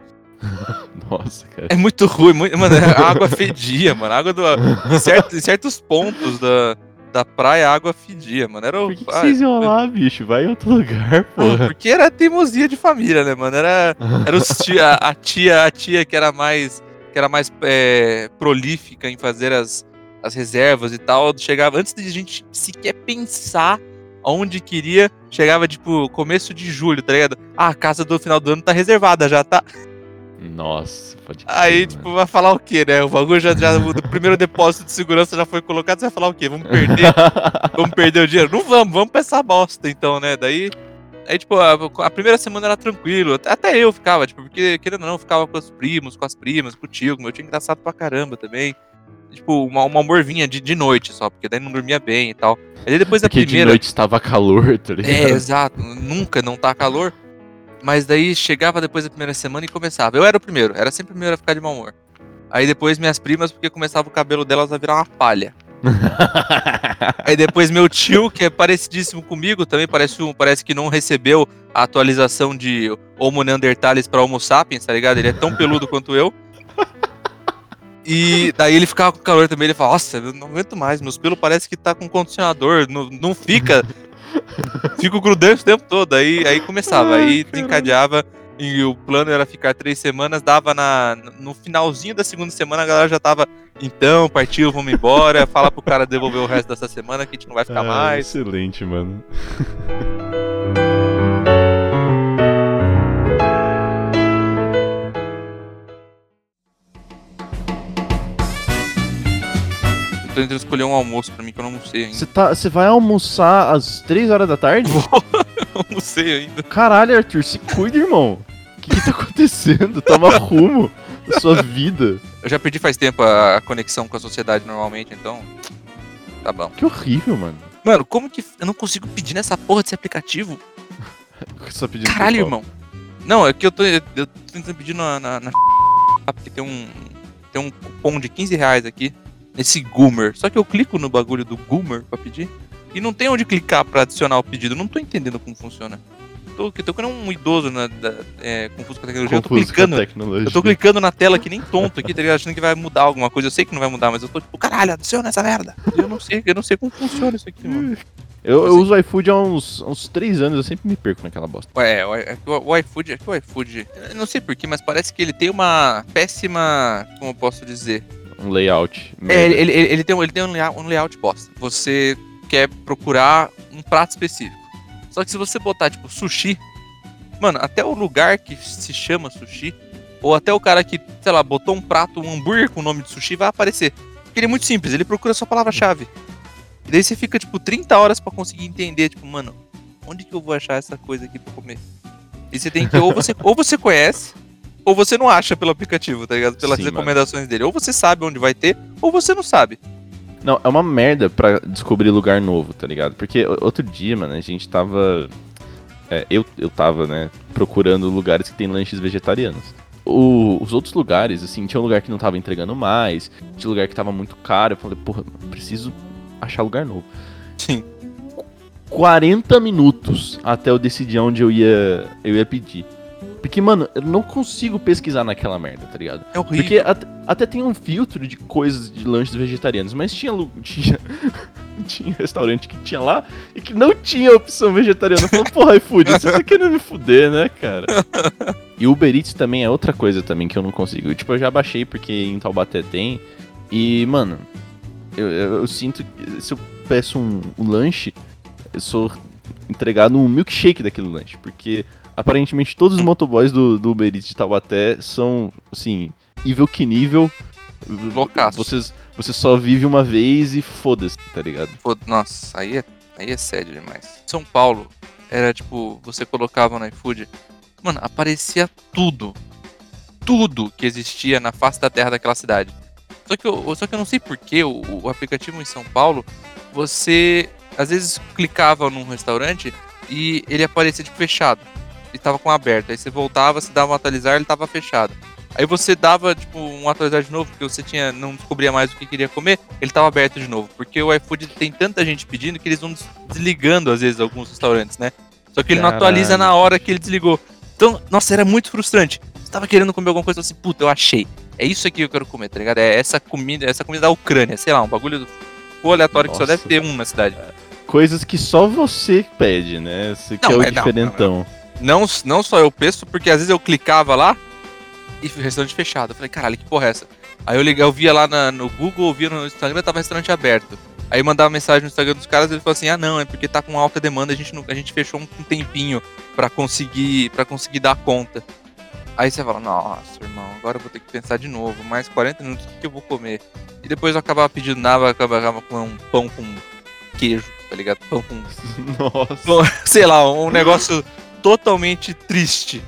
Speaker 2: Nossa, cara.
Speaker 1: É muito ruim, muito... mano, a água fedia, mano. A água do. Em, certo- em certos pontos da, da praia, a água fedia, mano. Era o.
Speaker 2: Por que, que
Speaker 1: ai,
Speaker 2: vocês iam lá, bicho? Vai em outro lugar, porra.
Speaker 1: porque era teimosia de família, né, mano? Era, era os tia, a tia, a tia que era mais que era mais é, prolífica em fazer as, as reservas e tal, chegava antes de a gente sequer pensar onde queria, chegava tipo começo de julho, tá ligado? Ah, a casa do final do ano tá reservada já, tá?
Speaker 2: Nossa, pode
Speaker 1: Aí, tipo, vai falar o quê, né? O bagulho já, já o primeiro depósito de segurança já foi colocado, você vai falar o quê? Vamos perder, vamos perder o dinheiro? Não vamos, vamos pra essa bosta então, né? Daí Aí, tipo, a, a primeira semana era tranquilo. Até, eu ficava, tipo, porque, querendo ou não, eu ficava com os primos, com as primas, com o tio, meu tio engraçado pra caramba também. Tipo, uma, uma amor vinha de, de noite só, porque daí não dormia bem e tal. Aí depois da
Speaker 2: Porque de
Speaker 1: primeira.
Speaker 2: noite estava calor, tá ligado?
Speaker 1: É, exato. Nunca não tá calor. Mas daí chegava depois da primeira semana e começava. Eu era o primeiro, era sempre o primeiro a ficar de mau humor. Aí depois minhas primas, porque começava o cabelo delas a virar uma palha. Aí depois meu tio, que é parecidíssimo comigo, também parece, um, parece que não recebeu a atualização de Homo Neanderthalis pra Homo Sapiens, tá ligado? Ele é tão peludo quanto eu. E daí ele ficava com calor também, ele fala, nossa, eu não aguento mais, meus pelos parece que tá com condicionador, não, não fica. Fico grudante o tempo todo. Aí, aí começava,
Speaker 2: Ai,
Speaker 1: aí desencadeava. E o plano era ficar três semanas, dava na, no finalzinho da segunda semana, a galera já tava. Então, partiu, vamos embora. Fala pro cara devolver o resto dessa semana que a gente não vai ficar
Speaker 2: Ah,
Speaker 1: mais.
Speaker 2: Excelente, mano.
Speaker 1: tentando escolher um almoço pra mim que eu não almocei ainda.
Speaker 2: Você tá, vai almoçar às 3 horas da tarde?
Speaker 1: Não almocei ainda.
Speaker 2: Caralho, Arthur, se cuida, irmão. O que, que tá acontecendo? Toma rumo da sua vida.
Speaker 1: Eu já perdi faz tempo a conexão com a sociedade normalmente, então. Tá bom.
Speaker 2: Que horrível, mano.
Speaker 1: Mano, como que eu não consigo pedir nessa porra desse aplicativo?
Speaker 2: Só pedindo
Speaker 1: Caralho, irmão. Não, é que eu tô, eu tô tentando pedir na, na, na porque tem um, tem um cupom de 15 reais aqui, nesse Goomer. Só que eu clico no bagulho do Goomer pra pedir e não tem onde clicar pra adicionar o pedido. Eu não tô entendendo como funciona. Tô, eu tô com um idoso na, da, é, confuso com a tecnologia. eu tô
Speaker 2: Confuso com a
Speaker 1: clicando.
Speaker 2: tecnologia.
Speaker 1: Eu tô clicando na tela que nem tonto aqui, tá ligado? Achando que vai mudar alguma coisa. Eu sei que não vai mudar, mas eu tô tipo, caralho, adiciona essa merda. Eu não sei, eu não sei como funciona isso aqui, mano.
Speaker 2: Eu, eu uso o iFood há uns, uns 3 anos, eu sempre me perco naquela bosta.
Speaker 1: Ué, o, é que o, o iFood, é que o iFood, eu não sei porquê, mas parece que ele tem uma péssima, como eu posso dizer?
Speaker 2: Um layout.
Speaker 1: É, ele, ele, ele tem, um- ele tem um layout, um layout bosta. Você quer procurar um prato específico. Só que se você botar, tipo, sushi, mano, até o lugar que se chama sushi, ou até o cara que, sei lá, botou um prato, um hambúrguer com o nome de sushi, vai aparecer. Porque ele é muito simples, ele procura só a palavra-chave. E daí você fica, tipo, 30 horas pra conseguir entender, tipo, mano, onde que eu vou achar essa coisa aqui pra comer? E você tem que, ou você, ou você conhece, ou você não acha pelo aplicativo, tá ligado? Pelas
Speaker 2: Sim, mano.
Speaker 1: recomendações dele. Ou você sabe onde vai ter, ou você não sabe.
Speaker 2: Não, é uma merda pra descobrir lugar novo, tá ligado? Porque outro dia, mano, a gente tava. é, eu, eu tava, né, procurando lugares que tem lanches vegetarianos. O- os outros lugares, assim, tinha um lugar que não tava entregando mais, tinha lugar que tava muito caro. Eu falei, porra, preciso achar lugar novo.
Speaker 1: Sim.
Speaker 2: 40 minutos até eu decidir onde eu ia, eu ia pedir. Porque, mano, eu não consigo pesquisar naquela merda, tá ligado?
Speaker 1: É horrível.
Speaker 2: Porque até, até tem um filtro de coisas de lanches vegetarianos, mas tinha, tinha, tinha restaurante que tinha lá e que não tinha opção vegetariana. Eu falo, porra, iFood, você tá querendo me fuder, né, cara? E o Uber Eats também é outra coisa também que eu não consigo. Tipo, eu já baixei porque em Taubaté tem. E, mano, eu, eu, eu sinto que se eu peço um, um lanche, eu sou entregado um milkshake daquele lanche. Porque aparentemente todos os motoboys do, do Uber Eats de Taubaté são, assim, nível que nível.
Speaker 1: Loucaço.
Speaker 2: Vocês, você só vive uma vez e foda-se, tá ligado?
Speaker 1: Nossa, aí é, aí é sério demais. São Paulo era tipo, você colocava no iFood, mano, aparecia tudo. Tudo que existia na face da terra daquela cidade. Só que eu, só que eu não sei porquê, o, o aplicativo em São Paulo, você às vezes clicava num restaurante e ele aparecia tipo fechado. E tava com aberto. Aí você voltava, você dava um atualizar, ele tava fechado. Aí você dava, tipo, um atualizar de novo, porque você tinha, não descobria mais o que queria comer, ele tava aberto de novo. Porque o iFood tem tanta gente pedindo que eles vão desligando, às vezes, alguns restaurantes, né? Só que ele não atualiza na hora que ele desligou. Então, nossa, era muito frustrante. Você tava querendo comer alguma coisa assim, puta, eu achei. É isso aqui que eu quero comer, tá ligado? É essa comida, essa comida da Ucrânia, sei lá, um bagulho do aleatório
Speaker 2: Nossa.
Speaker 1: que só deve ter um na cidade.
Speaker 2: Coisas que só você pede, né? Você que
Speaker 1: Não,
Speaker 2: é o
Speaker 1: é- não,
Speaker 2: diferentão.
Speaker 1: Não, não só eu peço, porque às vezes eu clicava lá e o restaurante fechado. Eu falei, caralho, que porra é essa? Aí eu, liguei, eu via lá na- no Google, eu via no Instagram, tava restaurante aberto. Aí eu mandava mensagem no Instagram dos caras e eles falaram assim: ah, não, é porque tá com alta demanda, a gente, não, a gente fechou um, tempinho pra conseguir, pra conseguir dar conta. Aí você fala: nossa, irmão, agora eu vou ter que pensar de novo, mais 40 minutos, o que, que eu vou comer? E depois eu acabava pedindo nada, acabava com um pão com queijo, tá ligado? Pão com
Speaker 2: Nossa.
Speaker 1: sei lá, um negócio totalmente triste.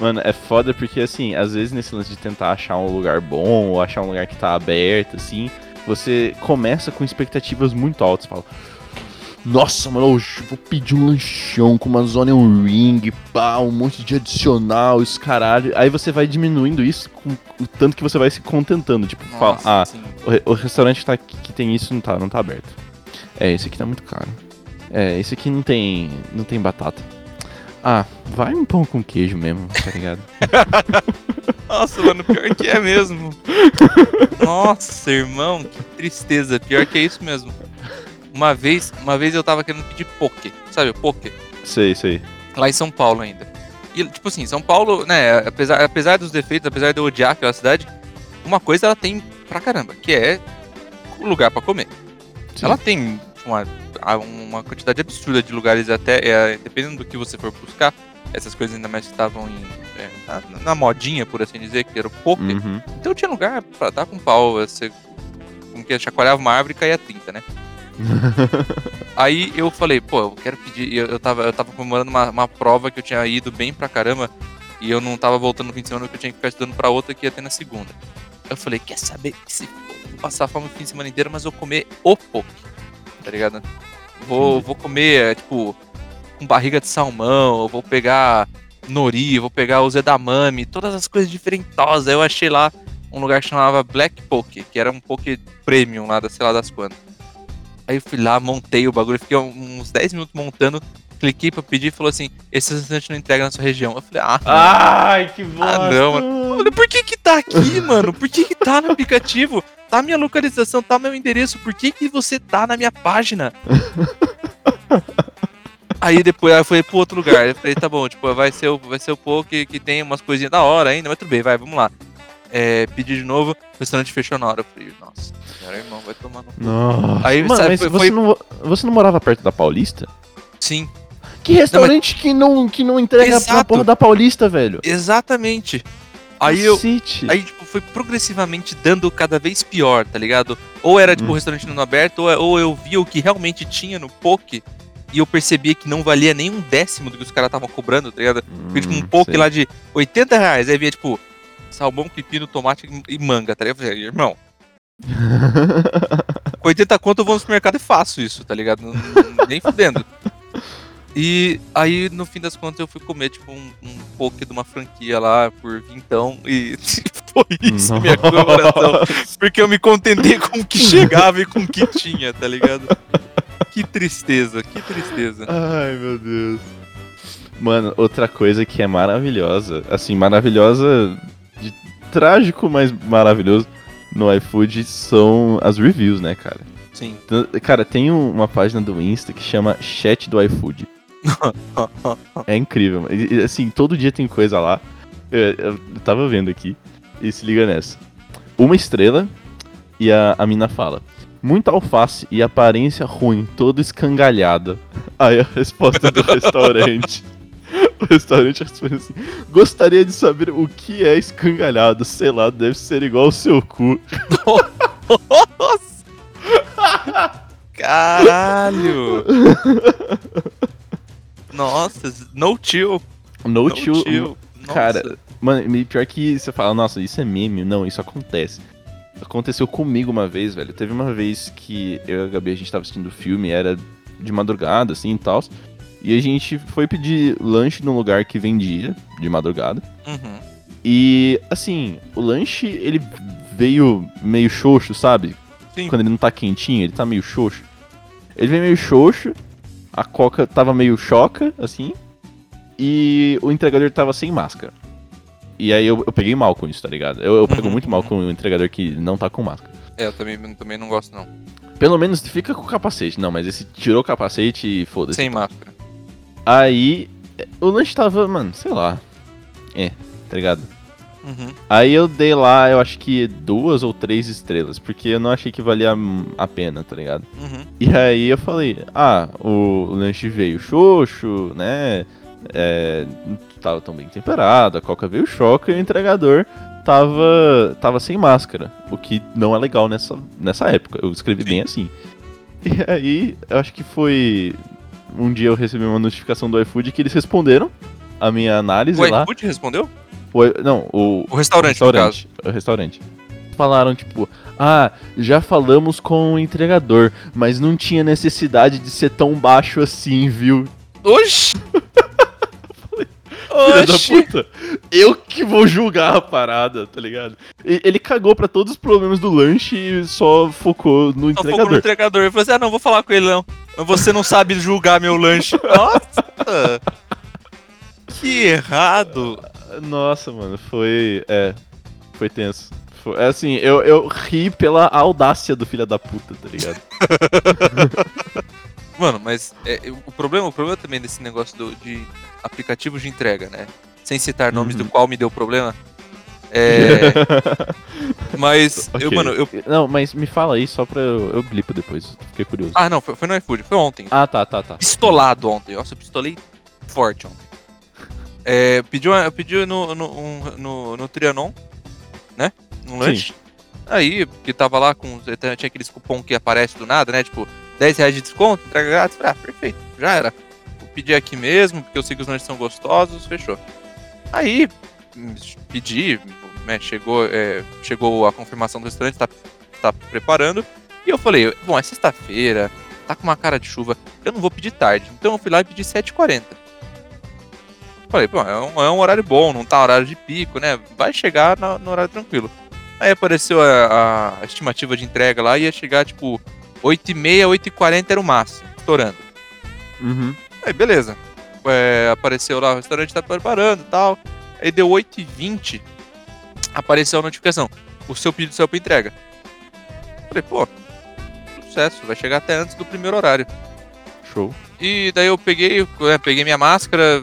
Speaker 2: Mano, é foda porque, assim, às vezes nesse lance de tentar achar um lugar bom ou achar um lugar que tá aberto, assim, você começa com expectativas muito altas. Fala, nossa, mano, hoje eu vou pedir um lanchão com uma zona um ring, pá, um monte de adicional, esse caralho. Aí você vai diminuindo isso com o tanto que você vai se contentando. Tipo, fala,
Speaker 1: Nossa,
Speaker 2: ah,
Speaker 1: assim,
Speaker 2: o, re- o restaurante que, tá, aqui- que tem isso não tá, não tá aberto. É, esse aqui tá muito caro. É, esse aqui não tem, não tem batata. Ah, vai um pão com queijo mesmo, tá ligado?
Speaker 1: Nossa, mano, pior que é mesmo. Nossa, irmão, que tristeza. Pior que é isso mesmo. Uma vez, uma vez eu tava querendo pedir poke, sabe, poke?
Speaker 2: sei, sei.
Speaker 1: Lá em São Paulo ainda. E, tipo assim, São Paulo, né, apesar, apesar dos defeitos, apesar de eu odiar aquela cidade, uma coisa ela tem pra caramba, que é o lugar pra comer.
Speaker 2: Sim.
Speaker 1: Ela tem uma, uma quantidade absurda de lugares, até é, dependendo do que você for buscar, essas coisas ainda mais estavam em, é, na, na modinha, por assim dizer, que era o poker.
Speaker 2: Uhum.
Speaker 1: Então tinha lugar pra dar com pau, você como que chacoalhava uma árvore e caía 30, né? Aí eu falei, pô, eu quero pedir. Eu, eu, tava, eu tava comemorando uma, uma prova que eu tinha ido bem pra caramba e eu não tava voltando no fim de semana que eu tinha que ficar estudando pra outra que ia ter na segunda. Eu falei, quer saber se vou passar fome o fim de semana inteiro, mas eu vou comer o poke, tá ligado? Vou, vou comer, é, tipo, com barriga de salmão, vou pegar nori, vou pegar os edamame, todas as coisas diferentosas. Aí eu achei lá um lugar que chamava Black Poke, que era um poke premium lá, da sei lá das quantas. Aí eu fui lá, montei o bagulho, fiquei uns 10 minutos montando, cliquei pra pedir e falou assim: esse restaurante não entrega na sua região. Eu falei, ah,
Speaker 2: Ai, que bosta.
Speaker 1: Ah, não, mano, por que que tá aqui, mano? Por que que tá no aplicativo? Tá minha localização, tá meu endereço, por que que você tá na minha página? Aí depois aí eu fui pro outro lugar. Eu falei, tá bom, tipo, vai ser o, vai ser o poke que tem umas coisinhas da hora ainda, mas tudo bem, vai, vamos lá. É, pedi de novo, o restaurante fechou na hora. Eu falei, nossa, cara, irmão, vai tomar no cu.
Speaker 2: Nossa.
Speaker 1: Aí,
Speaker 2: Mano,
Speaker 1: sabe,
Speaker 2: mas
Speaker 1: foi-
Speaker 2: você,
Speaker 1: foi-
Speaker 2: Não, você não morava perto da Paulista?
Speaker 1: Sim,
Speaker 2: Que restaurante que, não, que não entrega
Speaker 1: Exato.
Speaker 2: porra da Paulista, velho?
Speaker 1: exatamente. Aí eu,
Speaker 2: Cacete.
Speaker 1: Aí, tipo, foi progressivamente dando cada vez pior, tá ligado? Ou era, tipo, o
Speaker 2: Hum.
Speaker 1: restaurante não aberto, ou, ou eu via o que realmente tinha no poke e eu percebia que não valia nem um décimo do que os caras estavam cobrando, tá ligado? Porque, tipo, um
Speaker 2: Hum,
Speaker 1: poke
Speaker 2: sei.
Speaker 1: lá de 80 reais, aí via, tipo, salmão, pepino, tomate e manga, tá ligado? Irmão, com 80 conto eu vou no supermercado e faço isso, tá ligado? Nem fudendo. E aí, no fim das contas, eu fui comer, tipo, um, um poke de uma franquia lá por vintão e foi isso, minha comemoração. Porque eu me contentei com o que chegava e com o que tinha, tá ligado? Que tristeza, que tristeza.
Speaker 2: Ai, meu Deus. Mano, outra coisa que é maravilhosa, assim, maravilhosa, de trágico, mas maravilhoso no iFood são as reviews, né, cara?
Speaker 1: Sim.
Speaker 2: Cara, tem um- uma página do Insta que chama Chat do iFood. É incrível, mano. E, assim, todo dia tem coisa lá. Eu, eu tava vendo aqui e se liga nessa. Uma estrela e a, a mina fala. Muita alface e aparência ruim, toda escangalhada. Aí a resposta do restaurante. O restaurante responde assim: Gostaria de saber o que é escangalhado. Sei lá, deve ser igual o seu cu.
Speaker 1: Nossa! Caralho! Nossa, no chill.
Speaker 2: No,
Speaker 1: No
Speaker 2: chill. Cara, Mano, e pior que você fala, nossa, isso é meme. Não, isso acontece. Aconteceu comigo uma vez, velho. Teve uma vez que eu e a Gabi, a gente tava assistindo filme, era de madrugada, assim e tal. E a gente foi pedir lanche num lugar que vendia de madrugada.
Speaker 1: Uhum.
Speaker 2: E, assim, o lanche, ele veio meio xoxo, sabe?
Speaker 1: Sim.
Speaker 2: Quando ele não tá quentinho, ele tá meio xoxo. Ele veio meio xoxo, a coca tava meio choca, assim, e o entregador tava sem máscara. E aí eu, eu peguei mal com isso, tá ligado? Eu, eu pego
Speaker 1: Uhum,
Speaker 2: muito mal com o entregador que não tá com máscara.
Speaker 1: É, eu também, também não gosto, não.
Speaker 2: Pelo menos fica com o capacete. Não, mas esse tirou o capacete e foda-se.
Speaker 1: Sem máscara.
Speaker 2: Aí o lanche tava, mano, sei lá. É, tá ligado?
Speaker 1: Uhum.
Speaker 2: Aí eu dei lá, eu acho que duas ou três estrelas, porque eu não achei que valia a pena, tá ligado?
Speaker 1: Uhum.
Speaker 2: E aí eu falei, ah, o lanche veio xoxo, né? É, não tava tão bem temperado, a coca veio choca e o entregador tava, tava sem máscara, o que não é legal nessa, nessa época. Eu escrevi bem assim. E aí, eu acho que foi. Um dia eu recebi uma notificação do iFood que eles responderam a minha análise
Speaker 1: O
Speaker 2: lá.
Speaker 1: iFood respondeu?
Speaker 2: O i- não, o,
Speaker 1: O restaurante, no
Speaker 2: restaurante. O restaurante. Falaram, tipo, ah, já falamos com o entregador, mas não tinha necessidade de ser tão baixo assim, viu?
Speaker 1: Oxi!
Speaker 2: Filha da puta. Eu que vou julgar a parada, tá ligado? Ele cagou pra todos os problemas do lanche e só focou no
Speaker 1: Só focou no
Speaker 2: entregador.
Speaker 1: entregador. Eu falei assim, ah, não, vou falar com ele não. Você não sabe julgar meu lanche. Nossa! Que errado.
Speaker 2: Nossa, mano, foi. É. Foi tenso. Foi, é assim, eu, eu ri pela audácia do filho da puta, tá ligado?
Speaker 1: Mano, mas é, o, problema, o problema também desse negócio do- de aplicativos de entrega, né? Sem citar nomes
Speaker 2: Uhum.
Speaker 1: do qual me deu problema. É, mas, eu,
Speaker 2: Ok.
Speaker 1: mano, eu.
Speaker 2: Não, mas me fala aí só pra eu, eu blipo depois. Fiquei curioso.
Speaker 1: Ah, não, foi, foi no iFood, foi ontem.
Speaker 2: Ah, tá, tá, tá.
Speaker 1: Pistolado ontem. Nossa, eu pistolei forte ontem. É, pediu, uma- eu pedi no, no, no, no Trianon, né? Um lanche. Aí, que tava lá com. Tinha aqueles cupom que aparece do nada, né? Tipo, 10 reais de desconto, entrega grátis. Ah, perfeito, já era. Vou pedir aqui mesmo, porque eu sei que os lanches são gostosos, fechou. Aí, hum, pedi, né? Chegou, é, chegou a confirmação do restaurante, tá, tá preparando. E eu falei, bom, é sexta-feira, tá com uma cara de chuva, eu não vou pedir tarde. Então eu fui lá e pedi 7h40. Falei, pô, é um, é um horário bom, não tá horário de pico, né? Vai chegar no, no horário tranquilo. Aí apareceu a, a estimativa de entrega lá, ia chegar tipo 8h30, 8h40 era o máximo, estourando.
Speaker 2: Uhum.
Speaker 1: Aí beleza. É, apareceu lá, o restaurante tá preparando e tal. Aí deu 8h20, apareceu a notificação. O seu pedido saiu pra entrega. Falei, pô, sucesso, vai chegar até antes do primeiro horário.
Speaker 2: Show.
Speaker 1: E daí eu peguei, é, peguei minha máscara,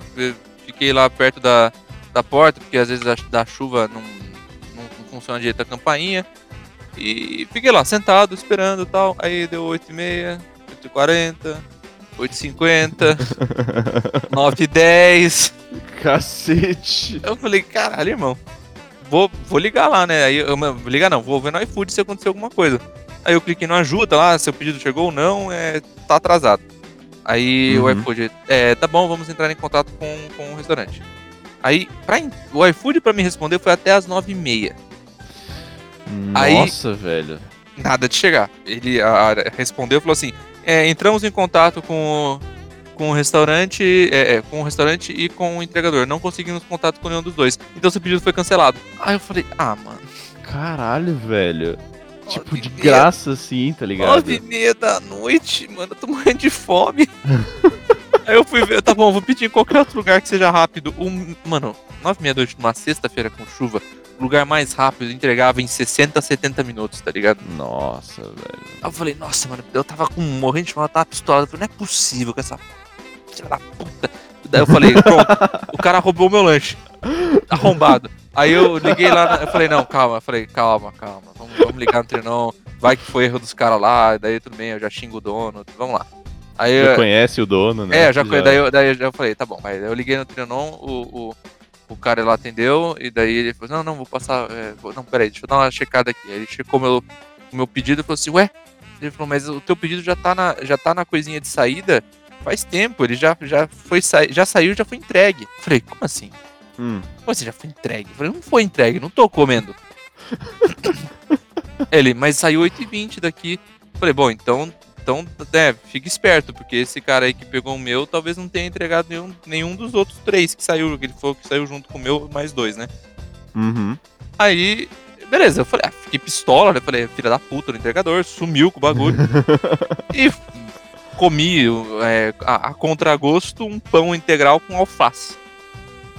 Speaker 1: fiquei lá perto da, da porta, porque às vezes a, da chuva não, não, não funciona direito a campainha. E fiquei lá, sentado, esperando e tal. Aí deu 8h30, 8h40, 8h50, 9h10.
Speaker 2: Cacete.
Speaker 1: Eu falei, caralho, irmão. Vou, vou ligar lá, né? Aí eu, vou ligar não, vou ver no iFood se acontecer alguma coisa. Aí eu cliquei no ajuda lá, seu pedido chegou ou não, é, tá atrasado. Aí o
Speaker 2: Uhum.
Speaker 1: iFood, é, tá bom, vamos entrar em contato com, com o restaurante. Aí, pra, o iFood pra me responder foi até as 9h30. Aí-
Speaker 2: Nossa, velho.
Speaker 1: Nada de chegar. Ele a- a- respondeu e falou assim: é, entramos em contato com o, com o restaurante, é, é, com o restaurante e com o entregador. Não conseguimos contato com nenhum dos dois. Então seu pedido foi cancelado. Aí eu falei, ah, mano.
Speaker 2: Caralho, velho. Tipo, de graça assim, tá ligado?
Speaker 1: Nove e meia da noite, mano, eu tô morrendo de fome. Aí eu fui ver, tá bom, vou pedir em qualquer outro lugar que seja rápido. Um, mano, nove e meia da noite numa sexta-feira com chuva, o lugar mais rápido entregava em 60, 70 minutos, tá ligado?
Speaker 2: Nossa, velho.
Speaker 1: Aí eu falei, nossa, mano, eu tava com morrendo de fome, eu tava pistola. Eu falei, não é possível com essa filha da puta. Daí eu falei, pronto, o cara roubou meu lanche. Arrombado. Aí eu liguei lá, eu falei, não, calma, eu falei, calma, calma, vamos, vamos ligar no trenão, vai que foi erro dos caras lá, daí tudo bem, eu já xingo o dono, vamos lá. Aí
Speaker 2: Já
Speaker 1: eu,
Speaker 2: conhece o dono, né?
Speaker 1: é, já, conhe- daí, eu, daí eu já falei, tá bom, aí eu liguei no Trianon, o, o, o cara lá atendeu, e daí ele falou, não, não, vou passar, é, vou- não, peraí, deixa eu dar uma checada aqui. Aí ele checou meu, o meu pedido e falou assim, ué, ele falou, mas o teu pedido já tá na, já tá na coisinha de saída faz tempo, ele já, já foi, já saiu, já foi entregue. Eu Falei, como assim?
Speaker 2: Hum.
Speaker 1: Assim, já foi entregue? Eu falei, não foi entregue, não tô comendo. ele, mas saiu 8h20 daqui. Eu Falei, bom, então Então, né, fica esperto, porque esse cara aí que pegou o meu talvez não tenha entregado nenhum, nenhum dos outros três que saiu, que ele falou que saiu junto com o meu, mais dois, né?
Speaker 2: Uhum.
Speaker 1: Aí, beleza, eu falei, ah, fiquei pistola, né? Falei, filha da puta do entregador, sumiu com o bagulho. e comi é, a, a contragosto um pão integral com alface.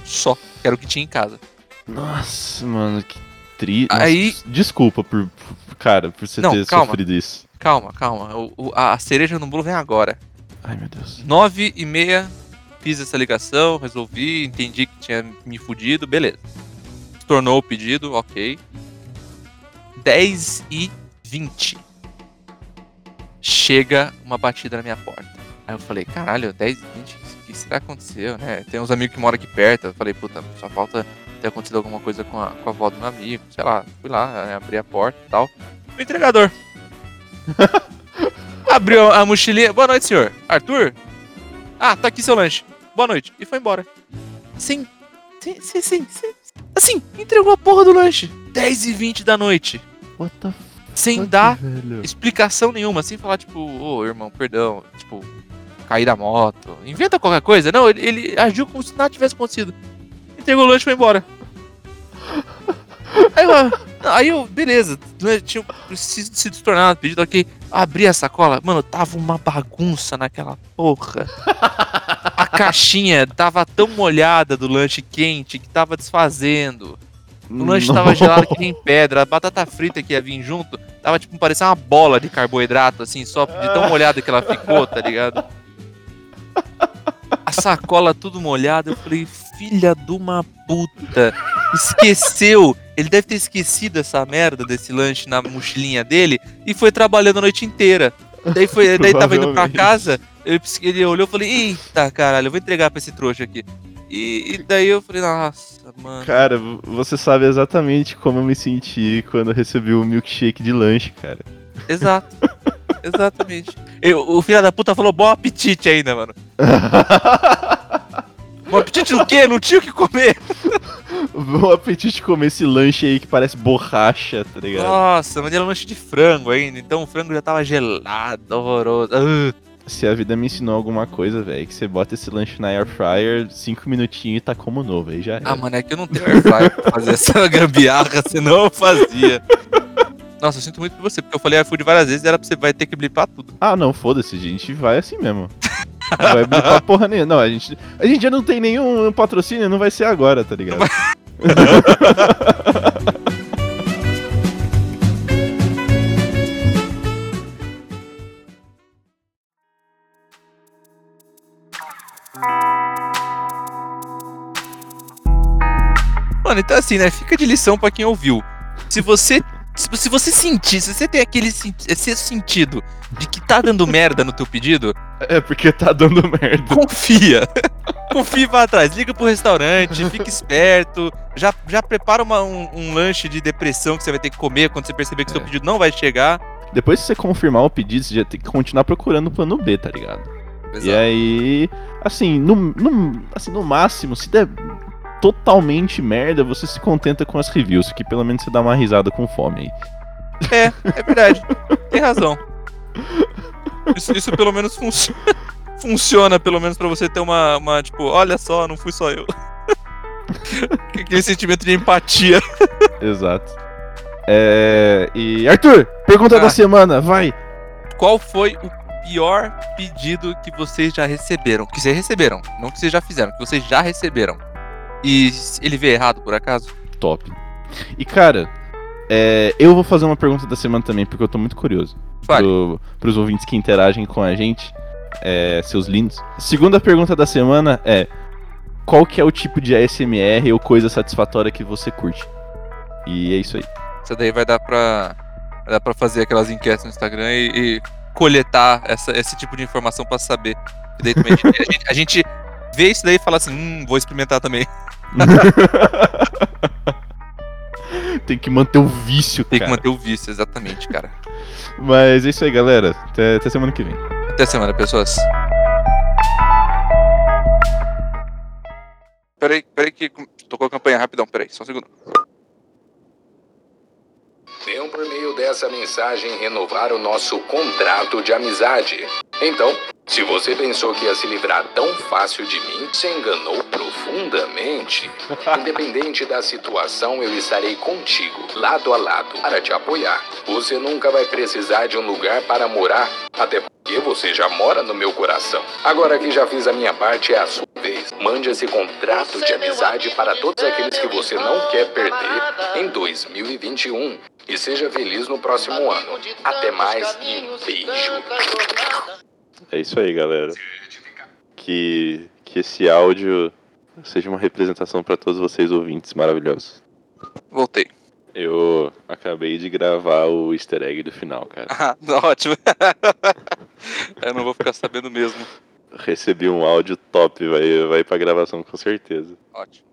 Speaker 1: Só, que era o que tinha em casa.
Speaker 2: Nossa, mano, que triste.
Speaker 1: Aí-
Speaker 2: Desculpa por, por- cara, por você
Speaker 1: Não,
Speaker 2: ter
Speaker 1: calma.
Speaker 2: sofrido isso.
Speaker 1: Calma, calma. o- o- a cereja no bolo vem agora.
Speaker 2: Ai, meu Deus.
Speaker 1: Nove e meia, fiz essa ligação, resolvi, entendi que tinha me fudido, beleza. Tornou o pedido, ok. 10 e 20. Chega uma batida na minha porta. Aí eu falei, caralho, 10 e 20, o que será que aconteceu, né? Tem uns amigos que moram aqui perto. Eu falei, puta, só falta ter acontecido alguma coisa com a, com a avó do meu amigo, sei lá. Fui lá, né, abri a porta e tal. O entregador. Abriu a mochilinha. Boa noite, senhor. Arthur? Ah, tá aqui seu lanche. Boa noite. E foi embora. Sim. Sim, sim, sim. sim. Assim, entregou a porra do lanche. 10 e 20 da noite.
Speaker 2: What the
Speaker 1: Sem
Speaker 2: fuck,
Speaker 1: dar
Speaker 2: velho?
Speaker 1: explicação nenhuma. Sem falar, tipo, ô irmão, perdão. Tipo, cair da moto. Inventa qualquer coisa. Não, ele, ele agiu como se nada tivesse acontecido. Entregou o lanche e foi embora. Aí eu, aí eu beleza, né, tinha preciso se tornar pedido aqui. Abri a sacola, mano, tava uma bagunça naquela porra. A caixinha tava tão molhada do lanche quente que tava desfazendo. O lanche tava gelado que nem pedra. A batata frita que ia vir junto tava tipo parecia uma bola de carboidrato, assim, só de tão molhada que ela ficou, tá ligado? A sacola tudo molhada. Eu falei, filha de uma puta. Esqueceu. Ele deve ter esquecido essa merda desse lanche na mochilinha dele e foi trabalhando a noite inteira. Daí, foi, daí tava indo pra casa, ele, ele olhou e falei, eita caralho, eu vou entregar pra esse trouxa aqui. E, e daí eu falei, nossa, mano.
Speaker 2: Cara, você sabe exatamente como eu me senti quando eu recebi o milkshake de lanche, cara.
Speaker 1: Exato. Exatamente. Eu- o filho da puta falou bom apetite ainda, mano. Bom apetite o quê? Não tinha o que comer.
Speaker 2: o apetite comer esse lanche aí que parece borracha, tá ligado?
Speaker 1: Nossa, mas era um lanche de frango ainda. Então o frango já tava gelado, horroroso. Ah,
Speaker 2: Se a vida me ensinou alguma coisa, velho, que você bota esse lanche na air fryer, cinco minutinhos e tá como novo, aí já
Speaker 1: Ah,
Speaker 2: era.
Speaker 1: mano, é que eu não tenho airfryer pra fazer essa gambiarra, senão eu fazia. Nossa, eu sinto muito por você, porque eu falei iFood várias vezes e era pra você vai ter que blipar tudo.
Speaker 2: Ah, não, foda-se, a gente vai assim mesmo. Não vai blipar porra nenhuma. Não, a gente, a gente já não tem nenhum patrocínio, não vai ser agora, tá ligado?
Speaker 1: Mano, então assim, né? Fica de lição pra quem ouviu. Se você. Se se você sentir, se você tem aquele esse sentido de que tá dando merda no teu pedido,
Speaker 2: É porque tá dando merda.
Speaker 1: confia. confia e vai atrás. Liga pro restaurante, fica esperto. Já, já prepara uma- um, um lanche de depressão que você vai ter que comer quando você perceber que seu
Speaker 2: É.
Speaker 1: pedido não vai chegar.
Speaker 2: Depois que você confirmar o pedido, você já tem que continuar procurando o plano B, tá ligado? E
Speaker 1: é
Speaker 2: aí, assim, no, no, assim, no máximo, se der totalmente merda, você se contenta com as reviews, que pelo menos você dá uma risada com fome aí.
Speaker 1: É, é verdade. Tem razão. Isso, isso pelo menos funci- funciona, pelo menos pra você ter uma, uma, tipo, olha só, não fui só eu. Aquele sentimento de empatia.
Speaker 2: Exato. É, e Arthur, pergunta
Speaker 1: Ah.
Speaker 2: da semana, vai.
Speaker 1: Qual foi o pior pedido que vocês já receberam? Que vocês receberam, não que vocês já fizeram, que vocês já receberam. E ele veio errado, por acaso?
Speaker 2: Top. E cara, é, eu vou fazer uma pergunta da semana também, porque eu tô muito curioso.
Speaker 1: Fale.
Speaker 2: Pro, pros ouvintes que interagem com a gente, é, seus lindos. Segunda pergunta da semana é: qual que é o tipo de ASMR ou coisa satisfatória que você curte? E é isso aí.
Speaker 1: Isso daí vai dar pra, vai dar pra fazer aquelas enquetes no Instagram e, e coletar essa- esse tipo de informação pra saber. A gente- a gente vê isso daí e fala assim, hum, vou experimentar também.
Speaker 2: Tem que manter o vício,
Speaker 1: Tem que
Speaker 2: cara.
Speaker 1: manter o vício, exatamente, cara.
Speaker 2: Mas é isso aí, galera. Até, até semana que vem.
Speaker 1: Até semana, pessoas. Peraí, peraí que tocou a campanha rapidão, peraí, só um segundo.
Speaker 3: Tempo por meio dessa mensagem renovar o nosso contrato de amizade. Então, se você pensou que ia se livrar tão fácil de mim, se enganou profundamente. Independente da situação, eu estarei contigo, lado a lado, para te apoiar. Você nunca vai precisar de um lugar para morar, até porque você já mora no meu coração. Agora que já fiz a minha parte, é a sua vez. Mande esse contrato de amizade para todos aqueles que você não quer perder em 2021. E seja feliz no próximo ano. Até mais e beijo.
Speaker 2: É isso aí, galera. Que, que esse áudio seja uma representação para todos vocês ouvintes maravilhosos.
Speaker 1: Voltei.
Speaker 2: Eu acabei de gravar o easter egg do final, cara.
Speaker 1: Ah, ótimo. Eu não vou ficar sabendo mesmo.
Speaker 2: Recebi um áudio top, vai, vai pra gravação com certeza.
Speaker 1: Ótimo.